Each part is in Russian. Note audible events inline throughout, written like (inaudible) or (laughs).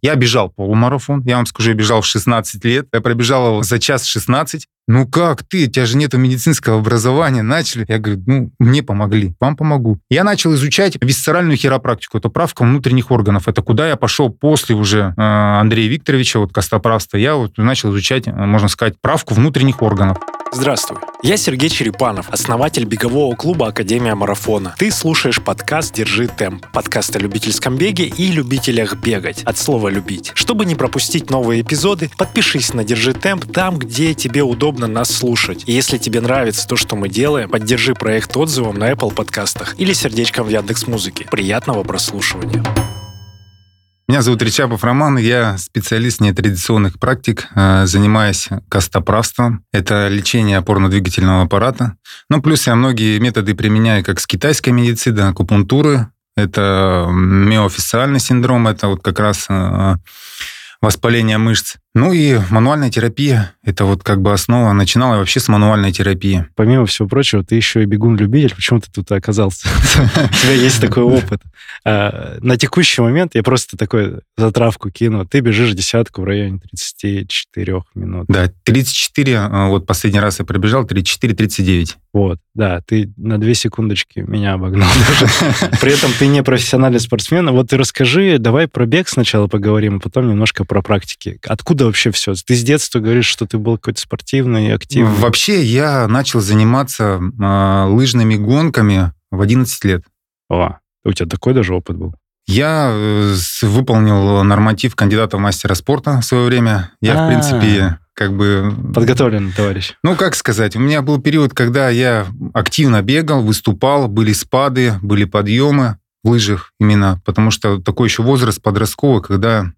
Я бежал полумарафон, я вам скажу, я бежал в 16 лет, я пробежал его за час 16. Ну как ты, у тебя же нет медицинского образования, начали. Я говорю, ну, мне помогли, вам помогу. Я начал изучать висцеральную хиропрактику, это правка внутренних органов. Это куда я пошел после уже э, Андрея Викторовича, вот костоправства, я вот начал изучать, э, можно сказать, правку внутренних органов. Здравствуй, я Сергей Черепанов, основатель бегового клуба Академия Марафона. Ты слушаешь подкаст «Держи темп», подкаст о любительском беге и любителях бегать, от слова «любить». Чтобы не пропустить новые эпизоды, подпишись на «Держи темп» там, где тебе удобно нас слушать. И если тебе нравится то, что мы делаем, поддержи проект отзывом на Apple подкастах или сердечком в Яндекс Музыке. Приятного прослушивания. Меня зовут Ричапов Роман, я специалист нетрадиционных практик, э, занимаюсь костоправством. Это лечение опорно-двигательного аппарата. Ну, плюс я многие методы применяю как с китайской медицины, акупунктуры. Это миофисциальный синдром, это вот как раз э, воспаление мышц. Ну и мануальная терапия – это вот как бы основа. Начинала я вообще с мануальной терапии. Помимо всего прочего, ты еще и бегун-любитель. Почему ты тут оказался? (laughs) У тебя есть такой опыт. А, на текущий момент я просто такой затравку кину. Ты бежишь десятку в районе 34 минут. Да, 34, а, вот последний раз я пробежал, 34-39. Вот, да, ты на две секундочки меня обогнал даже. (laughs) При этом ты не профессиональный спортсмен. Вот ты расскажи, давай про бег сначала поговорим, а потом немножко про практики. Откуда вообще все? Ты с детства говоришь, что ты был какой-то спортивный, активный. Вообще я начал заниматься э, лыжными гонками в 11 лет. О, у тебя такой даже опыт был? Я э, выполнил норматив кандидата в мастера спорта в свое время. Я, А-а-а. в а. принципе, как бы... Подготовленный товарищ. Ну, как сказать, у меня был период, когда я активно бегал, выступал, были спады, были подъемы в лыжах именно, потому что такой еще возраст подростковый, когда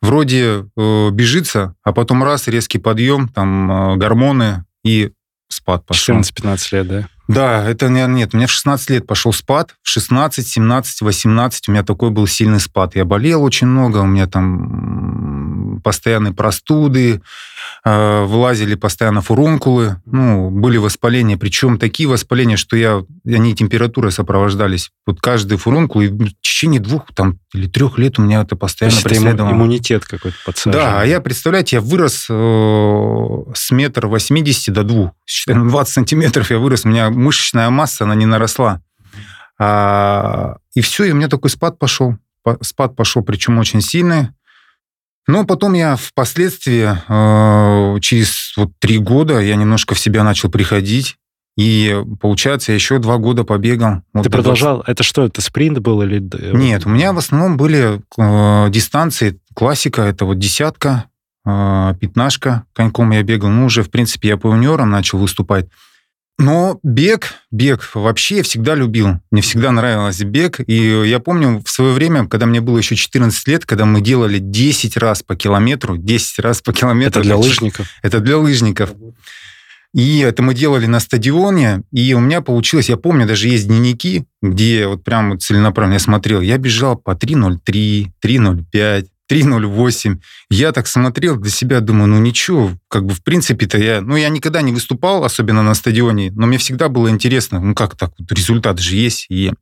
вроде э, бежится, а потом раз, резкий подъем, там э, гормоны и спад пошел. 14-15 лет, да? Да, это нет, у меня в 16 лет пошел спад, в 16, 17, 18 у меня такой был сильный спад. Я болел очень много, у меня там постоянные простуды, э, вылазили постоянно фурункулы, ну, были воспаления, причем такие воспаления, что я, они температурой сопровождались. Вот каждый фурункул, и в течение двух там, или трех лет у меня это постоянно То преследовало. иммунитет какой-то подсажен. Да, а я, представляете, я вырос э, с метра восьмидесяти до двух. 20 сантиметров я вырос, у меня мышечная масса, она не наросла. А, и все, и у меня такой спад пошел. Спад пошел, причем очень сильный. Но потом я впоследствии, э, через вот три года, я немножко в себя начал приходить. И, получается, я еще два года побегал. Вот Ты продолжал? 20... Это что, это спринт был или... Нет, у меня в основном были э, дистанции. Классика, это вот десятка, э, пятнашка. Коньком я бегал. Ну, уже, в принципе, я по юниорам начал выступать. Но бег, бег вообще я всегда любил. Мне всегда нравился бег. И я помню в свое время, когда мне было еще 14 лет, когда мы делали 10 раз по километру, 10 раз по километру. Это для лыжников? Это для лыжников. И это мы делали на стадионе, и у меня получилось, я помню, даже есть дневники, где вот прям вот целенаправленно я смотрел, я бежал по 3.03, 3.05, 3.08. Я так смотрел для себя, думаю, ну ничего, как бы в принципе-то я, ну я никогда не выступал, особенно на стадионе, но мне всегда было интересно, ну как так, вот результат же есть. И,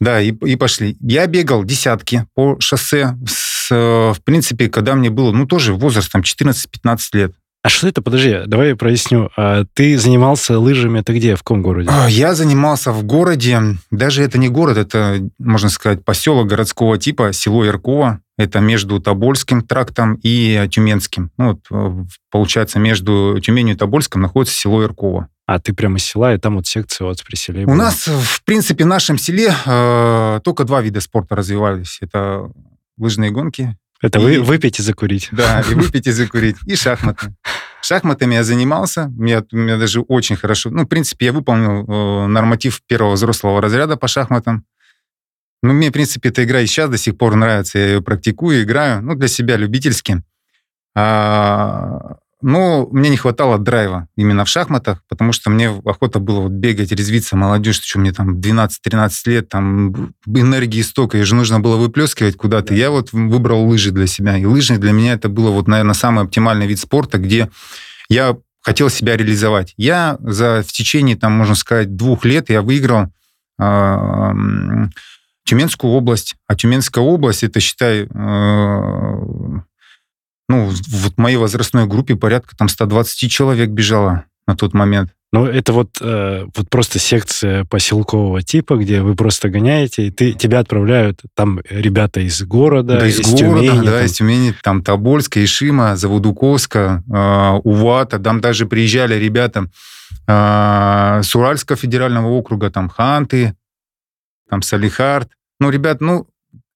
да, и, и пошли. Я бегал десятки по шоссе, с, в принципе, когда мне было, ну тоже возраст там 14-15 лет. А что это? Подожди, давай я проясню. А ты занимался лыжами, это где, в каком городе? А, я занимался в городе, даже это не город, это, можно сказать, поселок городского типа, село Яркова. Это между Тобольским трактом и Тюменским. Ну, вот, э, получается, между Тюменью и Тобольском находится село Яркова. А ты прямо из села, и там вот секция вот при селе У была. нас, в принципе, в нашем селе э, только два вида спорта развивались. Это лыжные гонки это и, вы, выпить и закурить. Да, и (laughs) выпить и закурить. И шахматы. Шахматами я занимался. Мне, мне даже очень хорошо... Ну, в принципе, я выполнил э, норматив первого взрослого разряда по шахматам. Ну, мне, в принципе, эта игра и сейчас до сих пор нравится. Я ее практикую, играю. Ну, для себя любительски. А, но мне не хватало драйва именно в шахматах, потому что мне охота было вот бегать, резвиться, молодежь, что мне там 12-13 лет, там энергии столько, ее же нужно было выплескивать куда-то. Я вот выбрал лыжи для себя. И лыжи для меня это было вот, наверное, самый оптимальный вид спорта, где я хотел себя реализовать. Я за в течение, там, можно сказать, двух лет я выиграл Тюменскую область. А Тюменская область, это, считай, э, ну, вот в моей возрастной группе порядка там 120 человек бежало на тот момент. Ну, это вот, э, вот просто секция поселкового типа, где вы просто гоняете, и ты, тебя отправляют там ребята из города, да, из, из города, Тюмени. Да, там. из Тюмени, там Тобольска, Ишима, Заводуковска, э, Увата. Там даже приезжали ребята э, с Уральского федерального округа, там Ханты, там Салихард. Ну, ребят, ну,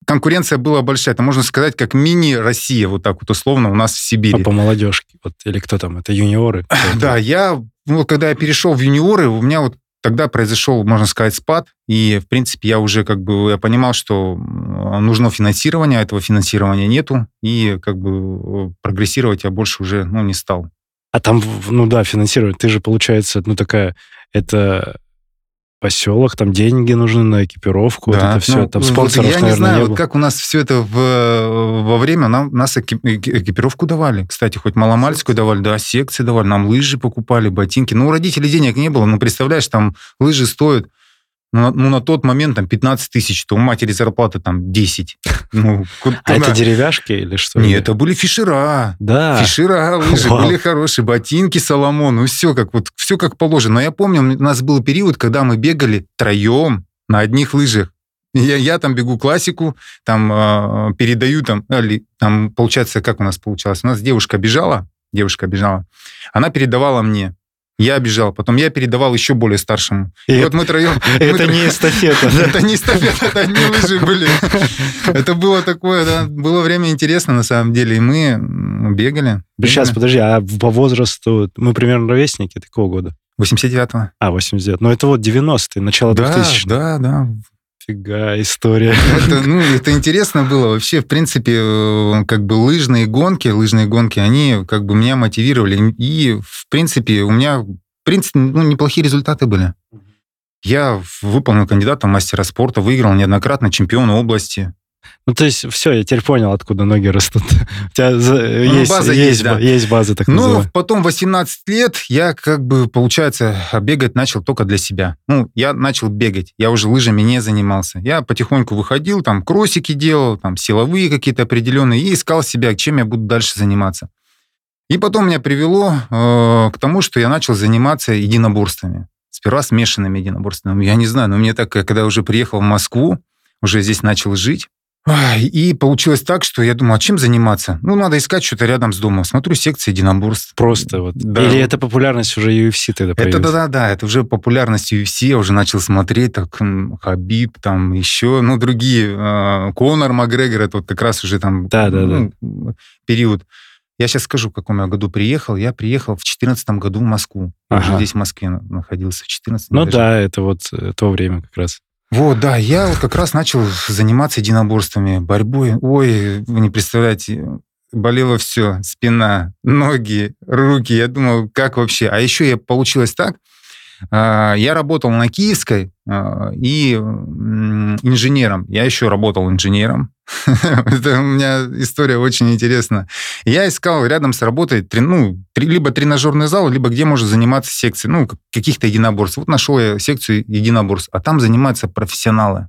конкуренция была большая. Это можно сказать, как мини-Россия, вот так вот условно у нас в Сибири. А по молодежке, вот, или кто там, это юниоры? (clears throat) Да, я, ну, когда я перешел в юниоры, у меня вот тогда произошел, можно сказать, спад, и, в принципе, я уже как бы, я понимал, что нужно финансирование, а этого финансирования нету, и как бы прогрессировать я больше уже, ну, не стал. А там, ну да, финансировать, ты же, получается, ну, такая, это поселок, там деньги нужны на экипировку, да. вот это все, ну, там спонсоров, Я наверное, не знаю, не вот как у нас все это в, во время, нам, нас экипировку давали. Кстати, хоть маломальскую давали, да, секции давали, нам лыжи покупали, ботинки. Ну, у родителей денег не было, ну, представляешь, там лыжи стоят ну, ну, на тот момент там 15 тысяч, то у матери зарплата там 10. Ну, (laughs) а это деревяшки или что? Нет, это были фишера. Да. Фишера, лыжи были хорошие, ботинки Соломон, ну все как, вот, все как положено. Но я помню, у нас был период, когда мы бегали троем на одних лыжах. Я, я там бегу классику, там э, передаю, там, или, там, получается, как у нас получалось? У нас девушка бежала, девушка бежала, она передавала мне. Я бежал, потом я передавал еще более старшему. И, и вот мы троем... (laughs) (laughs) Это не эстафета. Это не эстафета, это одни лыжи были. (laughs) Это было такое, да, было время интересно на самом деле, и мы бегали. Сейчас, подожди, а по возрасту мы примерно ровесники такого года? 89-го. А, 89 Ну, это вот 90-е, начало 2000 Да, да, да. Фига, история. Это, (laughs) ну, это интересно было. Вообще, в принципе, э, как бы лыжные гонки, лыжные гонки, они как бы меня мотивировали. И, в принципе, у меня, в принципе, ну, неплохие результаты были. Я выполнил кандидата мастера спорта, выиграл неоднократно чемпиона области. Ну, то есть, все, я теперь понял, откуда ноги растут. (laughs) У тебя ну, есть, база есть, есть, да. есть база, так Ну, потом 18 лет я, как бы, получается, бегать начал только для себя. Ну, я начал бегать, я уже лыжами не занимался. Я потихоньку выходил, там, кроссики делал, там, силовые какие-то определенные, и искал себя, чем я буду дальше заниматься. И потом меня привело э, к тому, что я начал заниматься единоборствами. Сперва смешанными единоборствами. Я не знаю, но мне так, когда уже приехал в Москву, уже здесь начал жить, и получилось так, что я думал, а чем заниматься? Ну, надо искать что-то рядом с домом. Смотрю секции единоборств. Просто вот. Да. Или это популярность уже UFC тогда появилась? Это да-да-да, это уже популярность UFC. Я уже начал смотреть, так, Хабиб, там еще, ну, другие. Э, Конор Макгрегор, это вот как раз уже там да, да, ну, да. период. Я сейчас скажу, в каком я году приехал. Я приехал в 2014 году в Москву. Я ага. уже здесь в Москве находился в 2014 Ну даже. да, это вот э, то время как раз. Вот, да, я вот как раз начал заниматься единоборствами, борьбой. Ой, вы не представляете, болело все, спина, ноги, руки. Я думал, как вообще? А еще я получилось так, а, я работал на Киевской а, и инженером. Я еще работал инженером. (laughs) Это у меня история очень интересна. Я искал рядом с работой ну, либо тренажерный зал, либо где можно заниматься секцией, ну, каких-то единоборств. Вот нашел я секцию единоборств, а там занимаются профессионалы.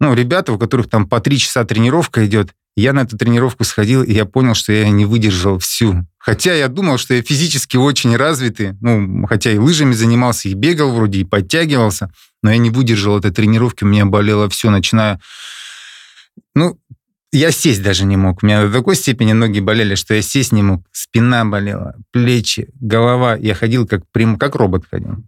Ну, ребята, у которых там по три часа тренировка идет, я на эту тренировку сходил, и я понял, что я не выдержал всю. Хотя я думал, что я физически очень развитый, ну, хотя и лыжами занимался, и бегал вроде, и подтягивался, но я не выдержал этой тренировки, у меня болело все, начиная... Ну, я сесть даже не мог. У меня до такой степени ноги болели, что я сесть не мог. Спина болела, плечи, голова. Я ходил как, прям, как робот ходил.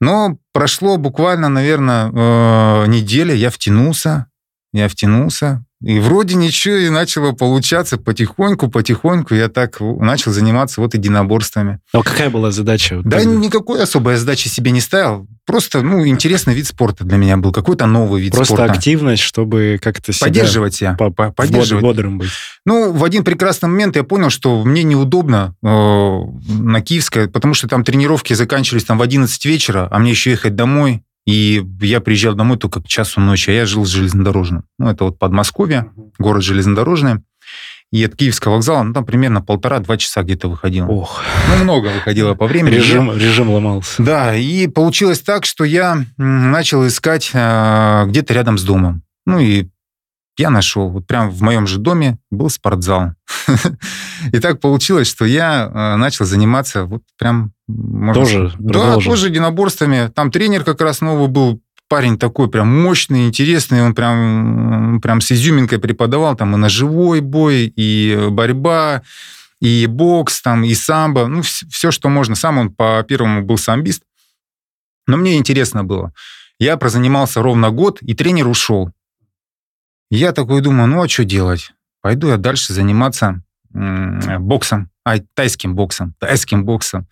Но прошло буквально, наверное, э, неделя, я втянулся, я втянулся, и вроде ничего и начало получаться потихоньку, потихоньку. Я так начал заниматься вот единоборствами. А какая была задача? Да никакой особой задачи себе не ставил. Просто, ну, интересный вид спорта для меня был. Какой-то новый вид Просто спорта. Просто активность, чтобы как-то себя... Поддерживать себя. По -по поддерживать. Бодрым быть. Ну, в один прекрасный момент я понял, что мне неудобно э, на Киевской, потому что там тренировки заканчивались там в 11 вечера, а мне еще ехать домой. И я приезжал домой только к часу ночи, а я жил в железнодорожном. Ну, это вот Подмосковье, город железнодорожный. И от Киевского вокзала, ну, там примерно полтора-два часа где-то выходило. Ох. Ну, много выходило по времени. Режим, режим ломался. Да, и получилось так, что я начал искать э, где-то рядом с домом. Ну, и я нашел, вот прям в моем же доме был спортзал. (laughs) И так получилось, что я э, начал заниматься вот прям... Тоже Да, тоже единоборствами. Там тренер как раз новый был, парень такой прям мощный, интересный, он прям, прям с изюминкой преподавал там и ножевой бой, и борьба, и бокс, там, и самбо, ну, все, что можно. Сам он по первому был самбист. Но мне интересно было. Я прозанимался ровно год, и тренер ушел. Я такой думаю, ну а что делать? Пойду я дальше заниматься боксом, а, тайским боксом, тайским боксом.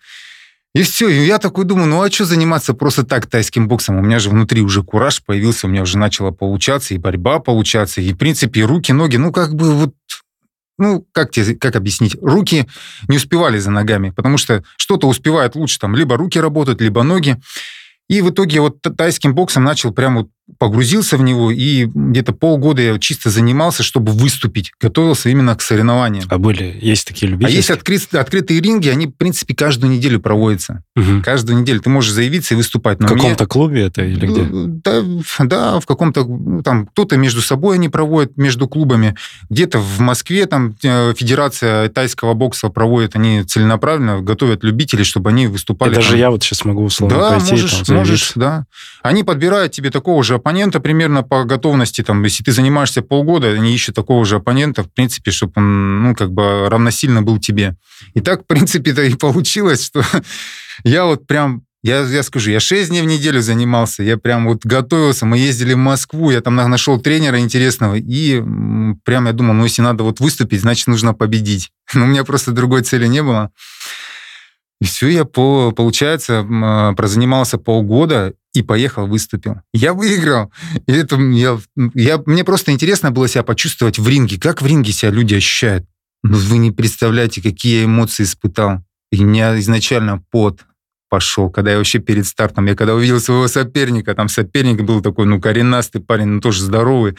И все, и я такой думаю, ну а что заниматься просто так тайским боксом? У меня же внутри уже кураж появился, у меня уже начало получаться, и борьба получаться, и, в принципе, и руки, ноги, ну как бы вот ну, как тебе, как объяснить, руки не успевали за ногами, потому что что-то успевает лучше, там, либо руки работают, либо ноги. И в итоге вот тайским боксом начал прям вот погрузился в него, и где-то полгода я чисто занимался, чтобы выступить. Готовился именно к соревнованиям. А были, есть такие любители? А есть открыт, открытые ринги, они, в принципе, каждую неделю проводятся. Угу. Каждую неделю ты можешь заявиться и выступать. Но в каком-то мне... клубе это или где? Да, да в каком-то, ну, там, кто-то между собой они проводят, между клубами. Где-то в Москве там э, Федерация тайского бокса проводит, они целенаправленно готовят любителей, чтобы они выступали. И даже там. я вот сейчас могу условно да, пойти можешь, там, можешь, да. Они подбирают тебе такого же оппонента примерно по готовности, там, если ты занимаешься полгода, они ищут такого же оппонента, в принципе, чтобы он, ну, как бы равносильно был тебе. И так, в принципе, это и получилось, что (laughs) я вот прям я, я скажу, я 6 дней в неделю занимался, я прям вот готовился, мы ездили в Москву, я там нашел тренера интересного, и прям я думал, ну, если надо вот выступить, значит, нужно победить. (laughs) Но у меня просто другой цели не было. И все, я, по, получается, а, прозанимался полгода и поехал, выступил. Я выиграл. И это я, я, мне просто интересно было себя почувствовать в ринге. Как в ринге себя люди ощущают? Ну, вы не представляете, какие я эмоции испытал. И меня изначально пот пошел, когда я вообще перед стартом, я когда увидел своего соперника, там соперник был такой, ну, коренастый парень, ну, тоже здоровый.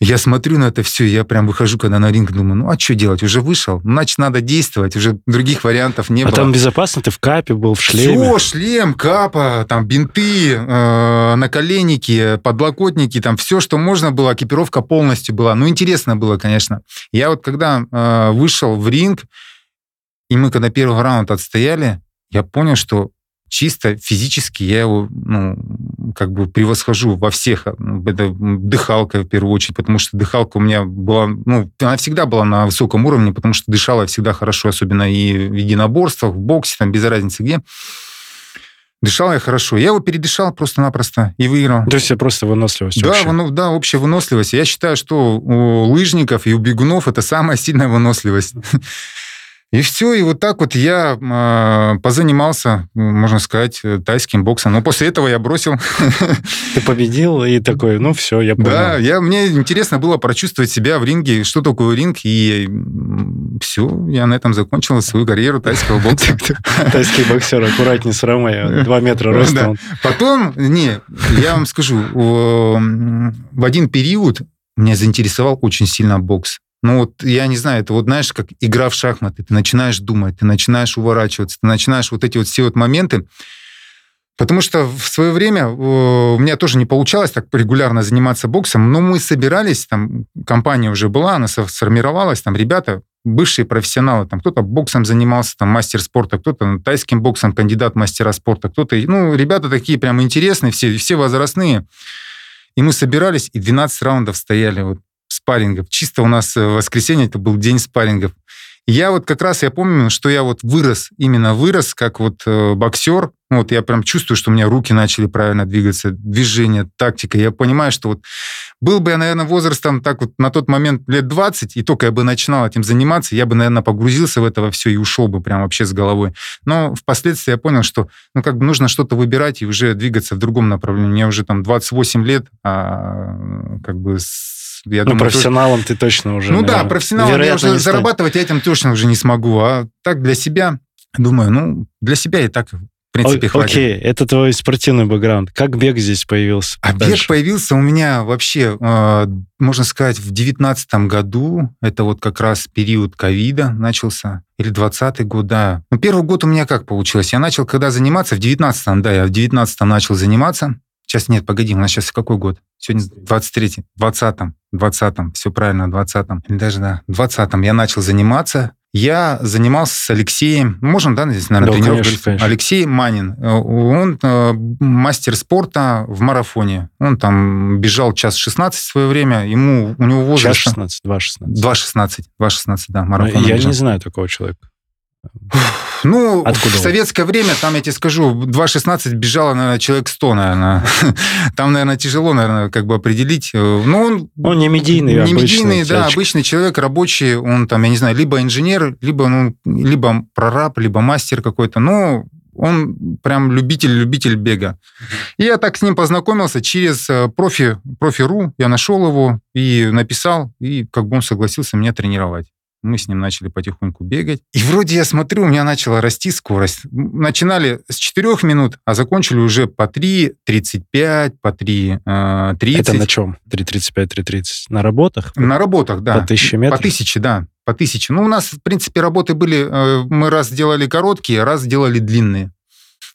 Я смотрю на это все, я прям выхожу, когда на ринг, думаю, ну а что делать, уже вышел, ну, значит, надо действовать, уже других вариантов не а было. А там безопасно, ты в капе был, в шлеме? Все, шлем, капа, там бинты, э, наколенники, подлокотники, там все, что можно было, экипировка полностью была. Ну, интересно было, конечно. Я вот когда э, вышел в ринг, и мы когда первый раунд отстояли, я понял, что чисто физически я его, ну, как бы превосхожу во всех. Это дыхалка, в первую очередь, потому что дыхалка у меня была, ну, она всегда была на высоком уровне, потому что дышала я всегда хорошо, особенно и в единоборствах, в боксе, там, без разницы где. Дышал я хорошо. Я его передышал просто-напросто и выиграл. То есть просто выносливость Да, вообще. да, общая выносливость. Я считаю, что у лыжников и у бегунов это самая сильная выносливость. (laughs) И все, и вот так вот я э, позанимался, можно сказать, тайским боксом. Но после этого я бросил. Ты победил и такой, ну все, я понял. Да, я, мне интересно было прочувствовать себя в ринге, что такое ринг, и все, я на этом закончил свою карьеру тайского бокса. (laughs) Тайский боксер, аккуратней с Ромой, два метра роста. Потом, не, я вам скажу, в один период меня заинтересовал очень сильно бокс. Ну вот, я не знаю, это вот, знаешь, как игра в шахматы. Ты начинаешь думать, ты начинаешь уворачиваться, ты начинаешь вот эти вот все вот моменты. Потому что в свое время у меня тоже не получалось так регулярно заниматься боксом, но мы собирались, там компания уже была, она сформировалась, там ребята, бывшие профессионалы, там кто-то боксом занимался, там мастер спорта, кто-то тайским боксом, кандидат мастера спорта, кто-то, ну, ребята такие прям интересные, все, все возрастные. И мы собирались, и 12 раундов стояли. Вот спаррингов. Чисто у нас э, в воскресенье это был день спаррингов. я вот как раз, я помню, что я вот вырос, именно вырос, как вот э, боксер. Вот я прям чувствую, что у меня руки начали правильно двигаться, движение, тактика. Я понимаю, что вот был бы я, наверное, возрастом так вот на тот момент лет 20, и только я бы начинал этим заниматься, я бы, наверное, погрузился в это во все и ушел бы прям вообще с головой. Но впоследствии я понял, что ну как бы нужно что-то выбирать и уже двигаться в другом направлении. Мне уже там 28 лет, а как бы с я ну, думаю, профессионалом тоже... ты точно уже. Ну наверное, да, профессионалом я уже зарабатывать я этим точно уже не смогу. А так для себя, думаю, ну, для себя и так, в принципе, О- хватит. Окей, это твой спортивный бэкграунд. Как бег здесь появился? А бег Дальше. появился у меня вообще, э, можно сказать, в девятнадцатом году. Это вот как раз период ковида начался. Или двадцатый год, да. Ну, первый год у меня как получилось? Я начал когда заниматься? В девятнадцатом, да, я в девятнадцатом начал заниматься. Сейчас нет, погоди, у нас сейчас какой год? Сегодня 23-й, 20-м, 20-м, все правильно, 20-м. Или даже, да, 20-м я начал заниматься. Я занимался с Алексеем, можем, да, здесь, наверное, Да, тренировку конечно, конечно. Алексей Манин. Э, Он э, мастер спорта в марафоне. Он там бежал час 16 в свое время. Ему, у него возраст... Час 16, 2 16. 2.16, 2.16, да, Ну, марафон. Я бежал. не знаю такого человека. Ну, Откуда в советское время, там, я тебе скажу, 2.16 бежало, наверное, человек 100, наверное. (laughs) Там, наверное, тяжело, наверное, как бы определить. Э, Ну, он... Он не медийный, не обычный медийный, да, обычный человек, рабочий, он там, я не знаю, либо инженер, либо, ну, либо прораб, либо мастер какой-то, но он прям любитель-любитель бега. И я так с ним познакомился через э, профи, профи.ру, я нашел его и написал, и как бы он согласился меня тренировать. Мы с ним начали потихоньку бегать. И вроде я смотрю, у меня начала расти скорость. Начинали с 4 минут, а закончили уже по 3.35, по 3.30. Это на чем? 3.35, 3.30? На работах? На работах, да. По 1000 метров? По тысяче, да. По тысяче. Ну, у нас, в принципе, работы были... э, Мы раз делали короткие, раз делали длинные.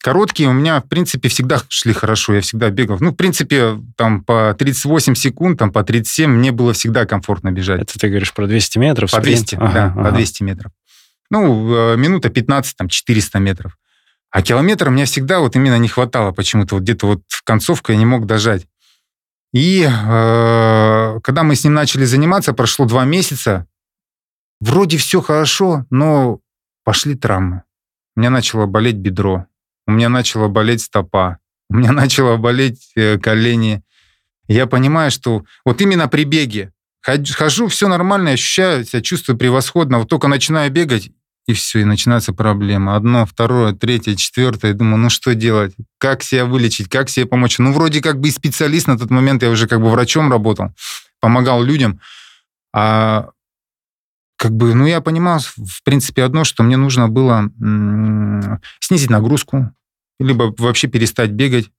Короткие у меня, в принципе, всегда (laughs) шли хорошо. Я всегда бегал. Ну, в принципе, там по 38 секунд, там по 37 мне было всегда комфортно бежать. Это ты говоришь про 200 метров? По спринт? 200, Ага, да, ага. по 200 метров. Ну, э, минута 15, там, 400 метров. А километр мне всегда вот именно не хватало почему-то. Вот где-то вот в концовку я не мог дожать. И э, когда мы с ним начали заниматься, прошло два месяца, вроде все хорошо, но пошли травмы. У меня начало болеть бедро, у меня начала болеть стопа, у меня (laughs) начало болеть э, колени. Я понимаю, что вот именно при беге хож- хожу, все нормально, ощущаю себя, чувствую превосходно, вот только начинаю бегать, и все, и начинается проблема. Одно, второе, третье, четвертое. Думаю, ну что делать? Как себя вылечить? Как себе помочь? Ну, вроде как бы и специалист на тот момент, я уже как бы врачом работал, помогал людям. А как бы, ну, я понимал, в принципе, одно, что мне нужно было снизить нагрузку, либо вообще перестать бегать.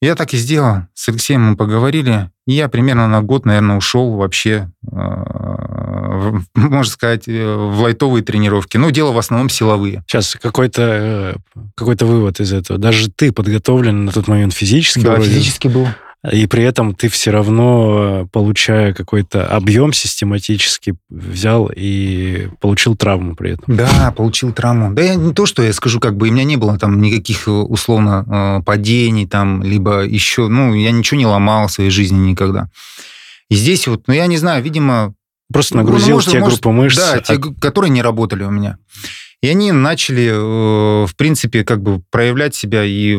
Я так и сделал. С Алексеем мы поговорили, и я примерно на год, наверное, ушел вообще, э, в- (laughs) можно сказать, э, в лайтовые тренировки. Ну, дело в основном силовые. Сейчас какой-то э, какой-то вывод из этого. Даже ты подготовлен на тот момент физически, вроде, был. И при этом ты все равно, э, получая какой-то объем систематически, взял и получил травму при этом. Да, получил травму. Да я не то, что я скажу, как бы, у меня не было там никаких, э, условно, э, падений там, либо еще, ну, я ничего не ломал в своей жизни никогда. И здесь вот, ну, я не знаю, видимо, Просто Ну, нагрузил может- те может, группы мышц. Да, а- те, г- которые не работали у меня. И они начали, в принципе, как бы проявлять себя, и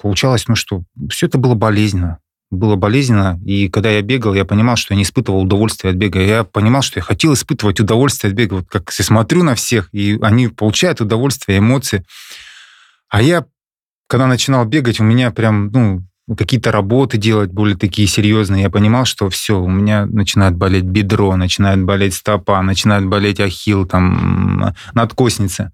получалось, ну что, все это было болезненно. Было болезненно, и когда я бегал, я понимал, что я не испытывал удовольствия от бега. Я понимал, что я хотел испытывать удовольствие от бега. Вот как я смотрю на всех, и они получают удовольствие, эмоции. А я, когда начинал бегать, у меня прям, ну, какие-то работы делать более такие серьезные, я понимал, что все, у меня начинает болеть бедро, начинает болеть стопа, начинает болеть ахилл, там, надкосница.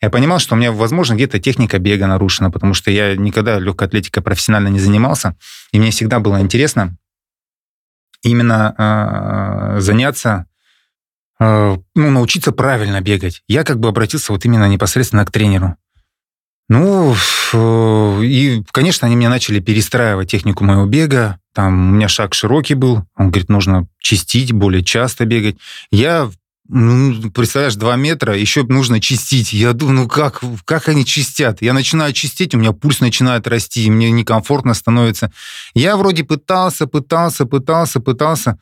Я понимал, что у меня, возможно, где-то техника бега нарушена, потому что я никогда легкой атлетикой профессионально не занимался, и мне всегда было интересно именно э, заняться, э, ну, научиться правильно бегать. Я как бы обратился вот именно непосредственно к тренеру. Ну, и, конечно, они мне начали перестраивать технику моего бега. Там у меня шаг широкий был. Он говорит, нужно чистить, более часто бегать. Я, ну, представляешь, 2 метра, еще нужно чистить. Я думаю, ну как, как они чистят? Я начинаю чистить, у меня пульс начинает расти, мне некомфортно становится. Я вроде пытался, пытался, пытался, пытался.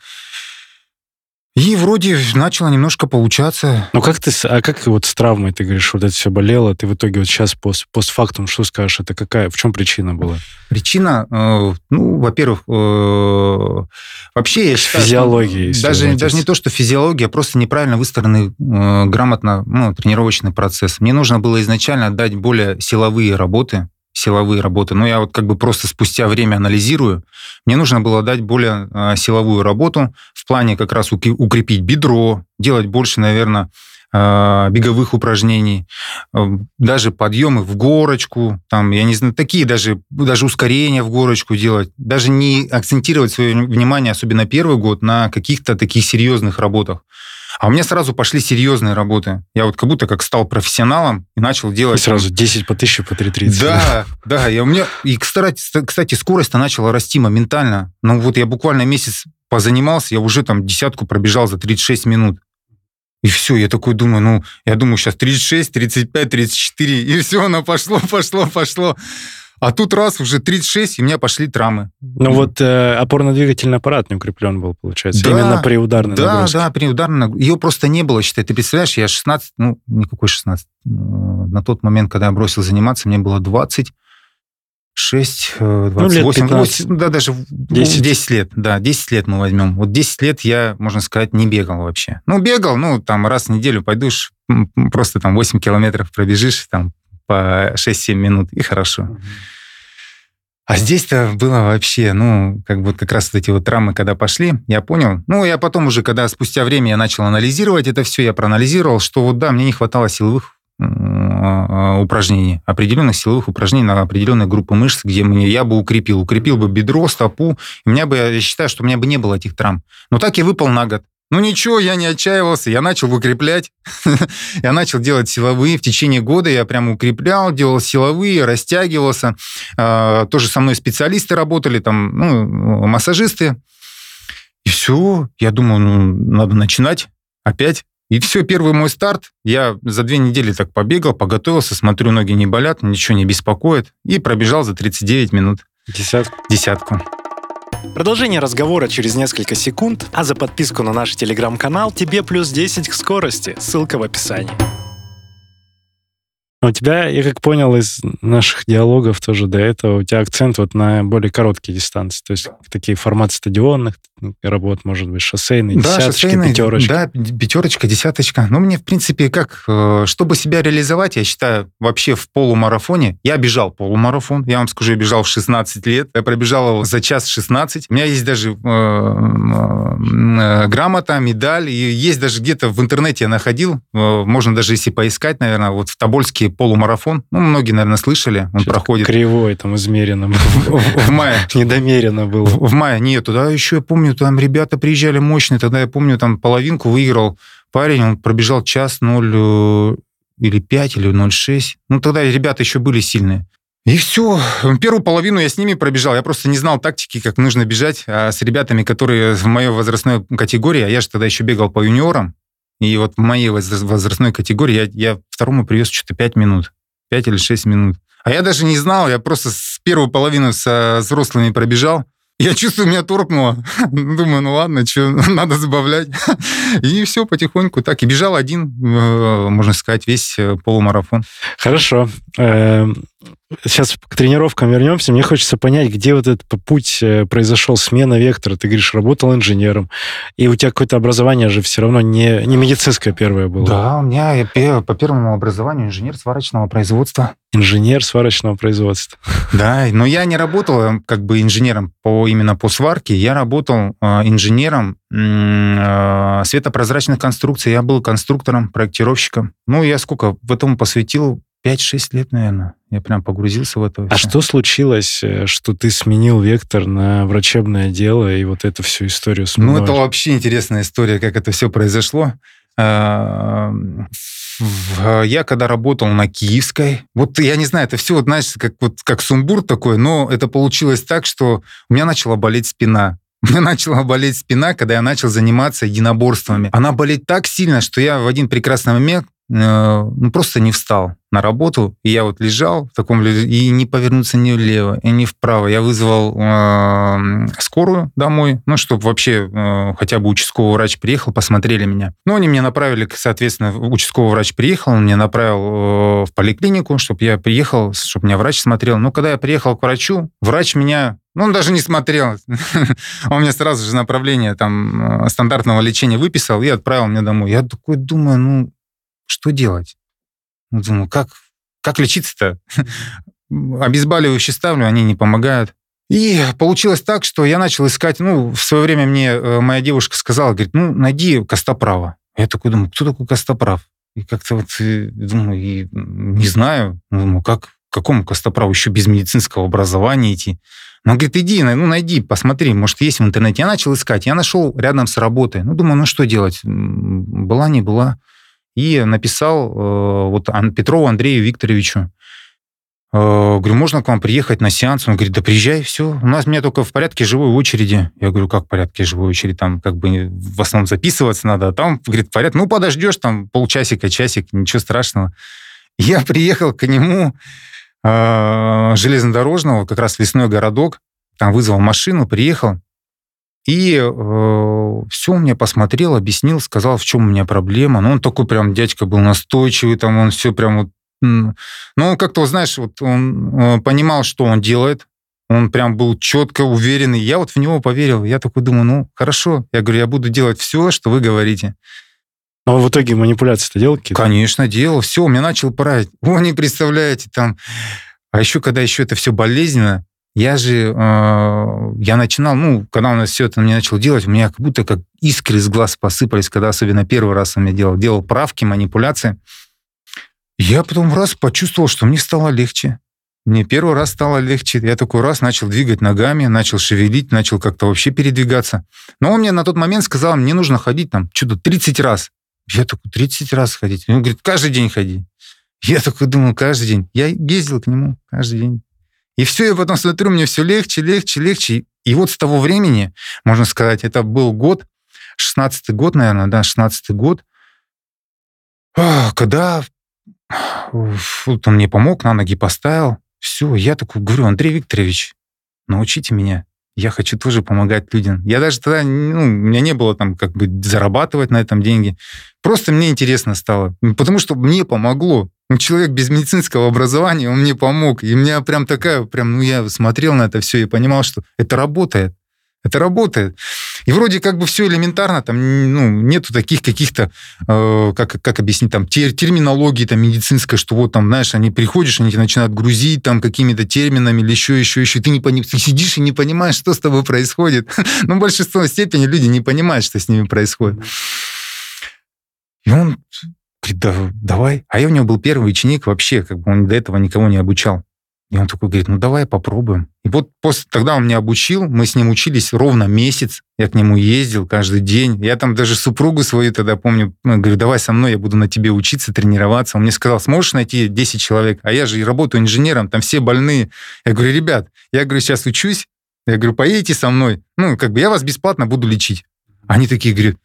И вроде начало немножко получаться. Ну как ты, а как вот с травмой, ты говоришь, вот это все болело, ты в итоге вот сейчас пост, постфактум что скажешь, это какая, в чем причина была? Причина, э, ну, во-первых, э, вообще я считаю, что Физиологией, если даже, даже не то, что физиология, а просто неправильно выстроенный э, грамотно ну, тренировочный процесс. Мне нужно было изначально дать более силовые работы, силовые работы. Но я вот как бы просто спустя время анализирую. Мне нужно было дать более э, силовую работу в плане как раз укрепить бедро, делать больше, наверное, э, беговых упражнений, даже подъемы в горочку, там, я не знаю, такие даже, даже ускорения в горочку делать, даже не акцентировать свое внимание, особенно первый год, на каких-то таких серьезных работах. А у меня сразу пошли серьезные работы. Я вот как будто как стал профессионалом и начал делать... И сразу 10 по 1000, по 330. Да, да. Я, у меня... И, кстати, скорость-то начала расти моментально. Ну вот я буквально месяц позанимался, я уже там десятку пробежал за 36 минут. И все, я такой думаю, ну, я думаю, сейчас 36, 35, 34, и все, оно пошло, (laughs) пошло, пошло. А тут раз, уже 36, и у меня пошли травмы. Ну вот э, опорно-двигательный аппарат не укреплен был, получается, Да, именно при ударной Да, нагрузке. да, при ударной нагрузке. Ее просто не было, считай. Ты представляешь, я 16, ну, никакой 16. э, На тот момент, когда я бросил заниматься, мне было 20, 6, Ну, 28, лет 15. да, даже 10. 10. лет, да, 10 лет мы возьмем. Вот 10 лет я, можно сказать, не бегал вообще. Ну, бегал, ну, там раз в неделю пойдешь, просто там 8 километров пробежишь, там по 6-7 минут, и хорошо. А здесь-то было вообще, ну, как вот как раз вот эти вот травмы, когда пошли, я понял. Ну, я потом уже, когда спустя время я начал анализировать это все, я проанализировал, что вот да, мне не хватало силовых м, упражнений, определенных силовых упражнений на определенные группы мышц, где мне, я бы укрепил. Укрепил бы бедро, стопу. У меня бы, я считаю, что у меня бы не было этих травм. Но так я выпал на год. Ну ничего, я не отчаивался, я начал укреплять, (laughs) я начал делать силовые. В течение года я прям укреплял, делал силовые, растягивался. А, Тоже со мной специалисты работали, там, ну, массажисты. И все, я думаю, ну, надо начинать опять. И все, первый мой старт, я за две недели так побегал, поготовился, смотрю, ноги не болят, ничего не беспокоит, и пробежал за 39 минут Десятку. десятку. Продолжение разговора через несколько секунд, а за подписку на наш телеграм-канал тебе плюс 10 к скорости. Ссылка в описании. У тебя, я как понял из наших диалогов тоже до этого, у тебя акцент вот на более короткие дистанции, то есть такие форматы стадионных работ, может быть, шоссейные, десяточки, шоссейные, пятерочки. Да, пятерочка, десяточка. Ну, мне, в принципе, как, э, чтобы себя реализовать, я считаю, вообще в полумарафоне, я бежал полумарафон, я вам скажу, я бежал в 16 лет, я пробежал его за час 16. У меня есть даже э, э, грамота, медаль, и есть даже где-то в интернете я находил, э, можно даже если поискать, наверное, вот в Тобольске полумарафон, ну, многие, наверное, слышали, он Что-то проходит Кривой там измеренно был. (laughs) в, мае. Недомеренно было. В, в мае нет, туда еще я помню, там ребята приезжали мощные, тогда я помню, там половинку выиграл парень, он пробежал час 0 э, или 5, или 0,6. Ну, тогда ребята еще были сильные. И все. Первую половину я с ними пробежал. Я просто не знал тактики, как нужно бежать. А с ребятами, которые в моей возрастной категории, а я же тогда еще бегал по юниорам, и вот в моей возра- возрастной категории я, я второму привез что-то 5 минут. 5 или 6 минут. А я даже не знал, я просто с первую половину со взрослыми пробежал. Я чувствую, меня торкнуло. (laughs) Думаю, ну ладно, что, (laughs) надо забавлять. (laughs) И все потихоньку так. И бежал один, э, можно сказать, весь э, полумарафон. Хорошо. Сейчас к тренировкам вернемся. Мне хочется понять, где вот этот путь э, произошел, смена вектора. Ты говоришь, работал инженером, и у тебя какое-то образование же все равно не, не медицинское первое было. Да, у меня я по первому образованию инженер сварочного производства. Инженер сварочного производства. (laughs) Да, но я не работал э, как бы инженером по, именно по сварке, я работал э, инженером светопрозрачных конструкций, я был конструктором, проектировщиком. Ну, я сколько в этом посвятил? 5-6 лет, наверное. Я прям погрузился в это. А что случилось, э, что ты сменил вектор на врачебное дело и вот эту всю историю Ну, смываешь? это вообще интересная история, как это все произошло. А, в- Я когда работал на Киевской, вот я не знаю, это все, вот, знаешь, как, вот, как сумбур такой, но это получилось так, что у меня начала болеть спина. (laughs) У меня начала болеть спина, когда я начал заниматься единоборствами. Она болит так сильно, что я в один прекрасный момент э, ну, просто не встал на работу, и я вот лежал в таком и не повернуться ни влево, и ни вправо. Я вызвал э, скорую домой, ну, чтобы вообще э, хотя бы участковый врач приехал, посмотрели меня. Ну, они меня направили, соответственно, участковый врач приехал, он меня направил э, в поликлинику, чтобы я приехал, чтобы меня врач смотрел. Но когда я приехал к врачу, врач меня ну, он даже не смотрел. (laughs) Он мне сразу же направление там э, стандартного лечения выписал и отправил меня домой. Я такой думаю, ну, что делать? Ну, Думаю, как, как лечиться-то? (laughs) Обезболивающие ставлю, они не помогают. И получилось так, что я начал искать, ну, в свое время мне э, моя девушка сказала, говорит, ну, найди Костоправа. Я такой думаю, кто такой Костоправ? И как-то вот, э, думаю, и не знаю, думаю, как, какому костоправу еще без медицинского образования идти. Он говорит, иди, ну, найди, посмотри, может, есть в интернете. Я начал искать, я нашел рядом с работой. Ну, думаю, ну, что делать? Была, не была. И написал э, вот Петрову Андрею Викторовичу. Э, говорю, можно к вам приехать на сеанс? Он говорит, да приезжай, все. У нас меня только в порядке живой очереди. Я говорю, как в порядке живой очереди? Там как бы в основном записываться надо. А там, говорит, порядок. Ну, подождешь там полчасика, часик, ничего страшного. Я (laughs) приехал к нему, э, железнодорожного, как раз лесной городок, там вызвал машину, приехал, и э, все мне посмотрел, объяснил, сказал, в чем у меня проблема. Ну, он такой прям дядька был настойчивый, там он все прям вот... Ну, он как-то, знаешь, вот он э, понимал, что он делает, он прям был четко уверенный. Я вот в него поверил. Я такой думаю, ну, хорошо. Я говорю, я буду делать все, что вы говорите. Но в итоге манипуляции-то делал какие-то? Конечно, делал. Все, у меня начал править. Вы не представляете, там... А еще, когда еще это все болезненно, я же, э, я начинал, ну, когда у нас все это мне начал делать, у меня как будто как искры из глаз посыпались, когда особенно первый раз он мне делал, делал правки, манипуляции. Я потом раз почувствовал, что мне стало легче. Мне первый раз стало легче. Я такой раз начал двигать ногами, начал шевелить, начал как-то вообще передвигаться. Но он мне на тот момент сказал, мне нужно ходить там что-то 30 раз. Я такой, 30 раз ходить? Он говорит, каждый день ходи. Я такой думал, каждый день. Я ездил к нему каждый день. И все, я потом смотрю, мне все легче, легче, легче. И вот с того времени, можно сказать, это был год, 16-й год, наверное, да, 16-й год, когда он мне помог, на ноги поставил. Все, я такой говорю, Андрей Викторович, научите меня. Я хочу тоже помогать людям. Я даже тогда, ну, у меня не было там как бы зарабатывать на этом деньги. Просто мне интересно стало. Потому что мне помогло. Ну, человек без медицинского образования, он мне помог. И у меня прям такая, прям, ну, я смотрел на это все и понимал, что это работает. Это работает. И вроде как бы все элементарно, там ну, нету таких каких-то, э, как, как объяснить, там тер, терминологии там, медицинской, что вот там, знаешь, они приходишь, они начинают грузить там какими-то терминами или еще, еще, еще. Ты, не пони... ты сидишь и не понимаешь, что с тобой происходит. (laughs) Ну, в большинство степени люди не понимают, что с ними происходит. И он говорит, да, давай. А я у него был первый ученик вообще, как бы он до этого никого не обучал. И он такой говорит, ну давай попробуем. И вот после, тогда он меня обучил, мы с ним учились ровно месяц, я к нему ездил каждый день. Я там даже супругу свою тогда помню, ну, говорю, давай со мной, я буду на тебе учиться, тренироваться. Он мне сказал, сможешь найти 10 человек? А я же работаю инженером, там все больные. Я говорю, ребят, я говорю, сейчас учусь, я говорю, поедете со мной, ну, как бы я вас бесплатно буду лечить. Они такие говорят,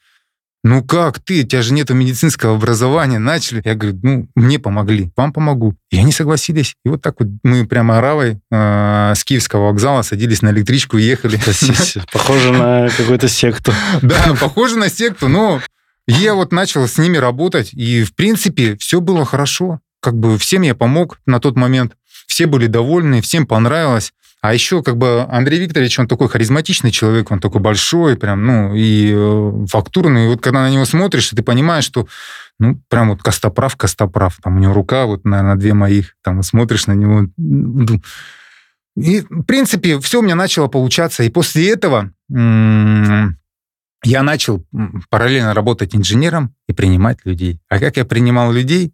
ну как ты, у тебя же нет медицинского образования, начали. Я говорю, ну, мне помогли, вам помогу. И они согласились. И вот так вот мы прямо оравой э, с Киевского вокзала садились на электричку и ехали. (laughs) Похоже на какую-то секту. Да, похоже на секту, но я вот начал с ними работать, и, в принципе, все было хорошо. Как бы всем я помог на тот момент. Все были довольны, всем понравилось. А еще как бы Андрей Викторович, он такой харизматичный человек, он такой большой, прям, ну, и э, фактурный. И вот когда на него смотришь, ты понимаешь, что, ну, прям вот Костоправ, Костоправ. Там у него рука вот на, на две моих, там смотришь на него. И, в принципе, все у меня начало получаться. И после этого я начал параллельно работать инженером и принимать людей. А как я принимал людей?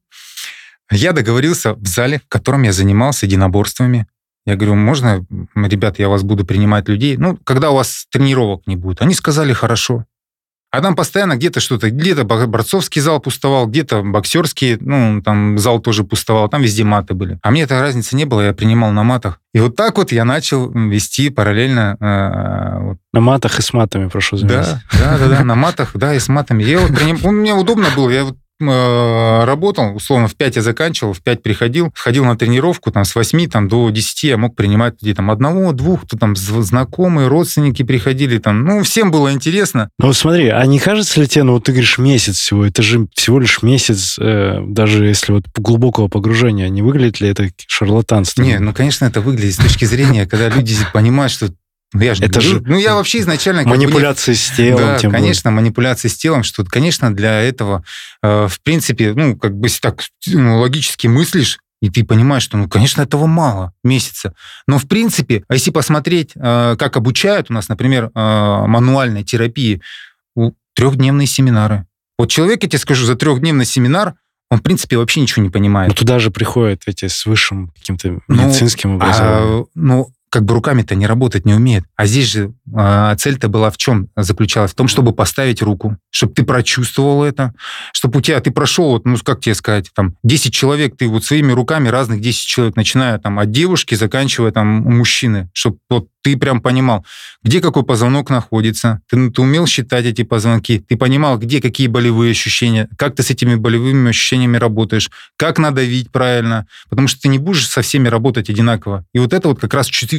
Я договорился в зале, в котором я занимался единоборствами. Я говорю, можно, ребят, я вас буду принимать людей? Ну, когда у вас тренировок не будет. Они сказали, хорошо. А там постоянно где-то что-то, где-то борцовский зал пустовал, где-то боксерский, ну, там зал тоже пустовал, там везде маты были. А мне этой разницы не было, я принимал на матах. И вот так вот я начал вести параллельно. Э, вот. На матах и с матами, прошу заметить. Да, да, да, да, на (laughs) матах, да, и с матами. Я вот приним... Мне удобно было, я вот Э, работал, условно, в 5 я заканчивал, в 5 приходил, ходил на тренировку, там, с 8 там, до 10 я мог принимать людей, там, одного, двух, кто там знакомые, родственники приходили, там, ну, всем было интересно. Ну, вот смотри, а не кажется ли тебе, ну, вот ты говоришь месяц всего, это же всего лишь месяц, э, даже если вот глубокого погружения, не выглядит ли это шарлатанство? Не, ну, конечно, это выглядит с точки зрения, когда люди понимают, что ну, я же это говорю, же ну я вообще изначально манипуляции бы, с телом. Да, тем конечно, более. манипуляции с телом, что, конечно, для этого, э, в принципе, ну как бы так ну, логически мыслишь, и ты понимаешь, что, ну, конечно, этого мало месяца. Но, в принципе, а если посмотреть, э, как обучают у нас, например, э, мануальной терапии, трехдневные семинары. Вот человек, я тебе скажу, за трехдневный семинар он, в принципе, вообще ничего не понимает. Но туда же приходят эти с высшим каким-то медицинским ну, образованием. А, ну, как бы руками-то не работать не умеет. А здесь же э, цель-то была в чем заключалась? В том, чтобы поставить руку, чтобы ты прочувствовал это, чтобы у тебя, ты прошел, вот, ну, как тебе сказать, там, 10 человек, ты вот своими руками разных 10 человек, начиная там от девушки, заканчивая там мужчины, чтобы вот ты прям понимал, где какой позвонок находится, ты, ты умел считать эти позвонки, ты понимал, где какие болевые ощущения, как ты с этими болевыми ощущениями работаешь, как надавить правильно, потому что ты не будешь со всеми работать одинаково. И вот это вот как раз чувствительность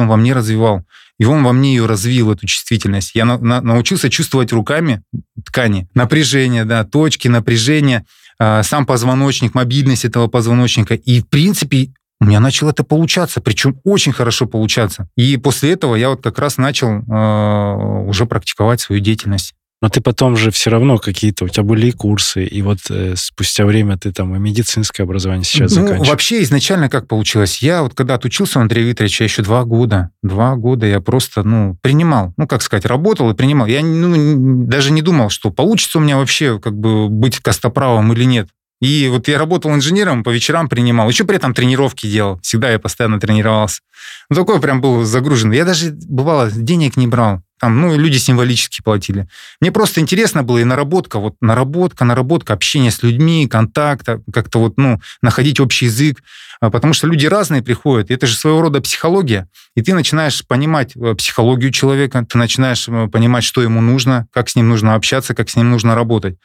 он во мне развивал. И он во мне ее развил, эту чувствительность. Я на, на, научился чувствовать руками ткани, напряжение, да, точки напряжения, э, сам позвоночник, мобильность этого позвоночника. И, в принципе, у меня начало это получаться, причем очень хорошо получаться. И после этого я вот как раз начал э, уже практиковать свою деятельность. Но ты потом же все равно какие-то, у тебя были и курсы, и вот э, спустя время ты там и медицинское образование сейчас ну, заканчиваешь. Вообще изначально как получилось? Я вот когда отучился у Андрея Викторовича, еще два года, два года я просто, ну, принимал, ну, как сказать, работал и принимал. Я ну, даже не думал, что получится у меня вообще как бы быть костоправом или нет. И вот я работал инженером, по вечерам принимал. Еще при этом тренировки делал. Всегда я постоянно тренировался. Ну, такой прям был загружен. Я даже, бывало, денег не брал. Там, ну, люди символически платили. Мне просто интересно было и наработка, вот наработка, наработка, общение с людьми, контакта, как-то вот, ну, находить общий язык. А, потому что люди разные приходят. И это же своего рода психология. И ты начинаешь понимать э, психологию человека, ты начинаешь э, понимать, что ему нужно, как с ним нужно общаться, как с ним нужно работать.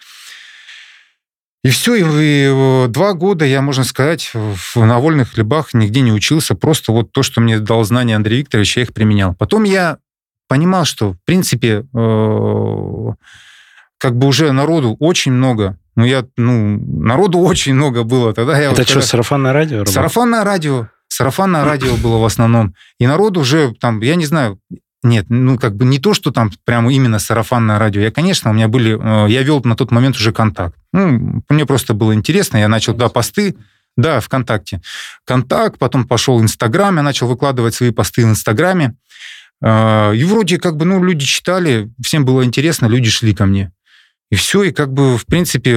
И все, и два года я, можно сказать, на вольных хлебах нигде не учился, просто вот то, что мне дал знание Андрей Викторович, я их применял. Потом я понимал, что, в принципе, э, как бы уже народу очень много. Ну, я, ну, народу (laughs) очень много было. Тогда я Это вот, что, когда... сарафанное радио? Работает? Сарафанное радио. Сарафанное радио было в основном. И народ уже там, я не знаю, нет, ну как бы не то, что там прямо именно сарафанное радио. Я, конечно, у меня были, э, я вел на тот момент уже контакт. Ну, мне просто было интересно, я начал, да, посты, да, ВКонтакте. Контакт, потом пошел Инстаграм, я начал выкладывать свои посты в Инстаграме. Э, и вроде как бы, ну, люди читали, всем было интересно, люди шли ко мне. И все, и как бы, в принципе,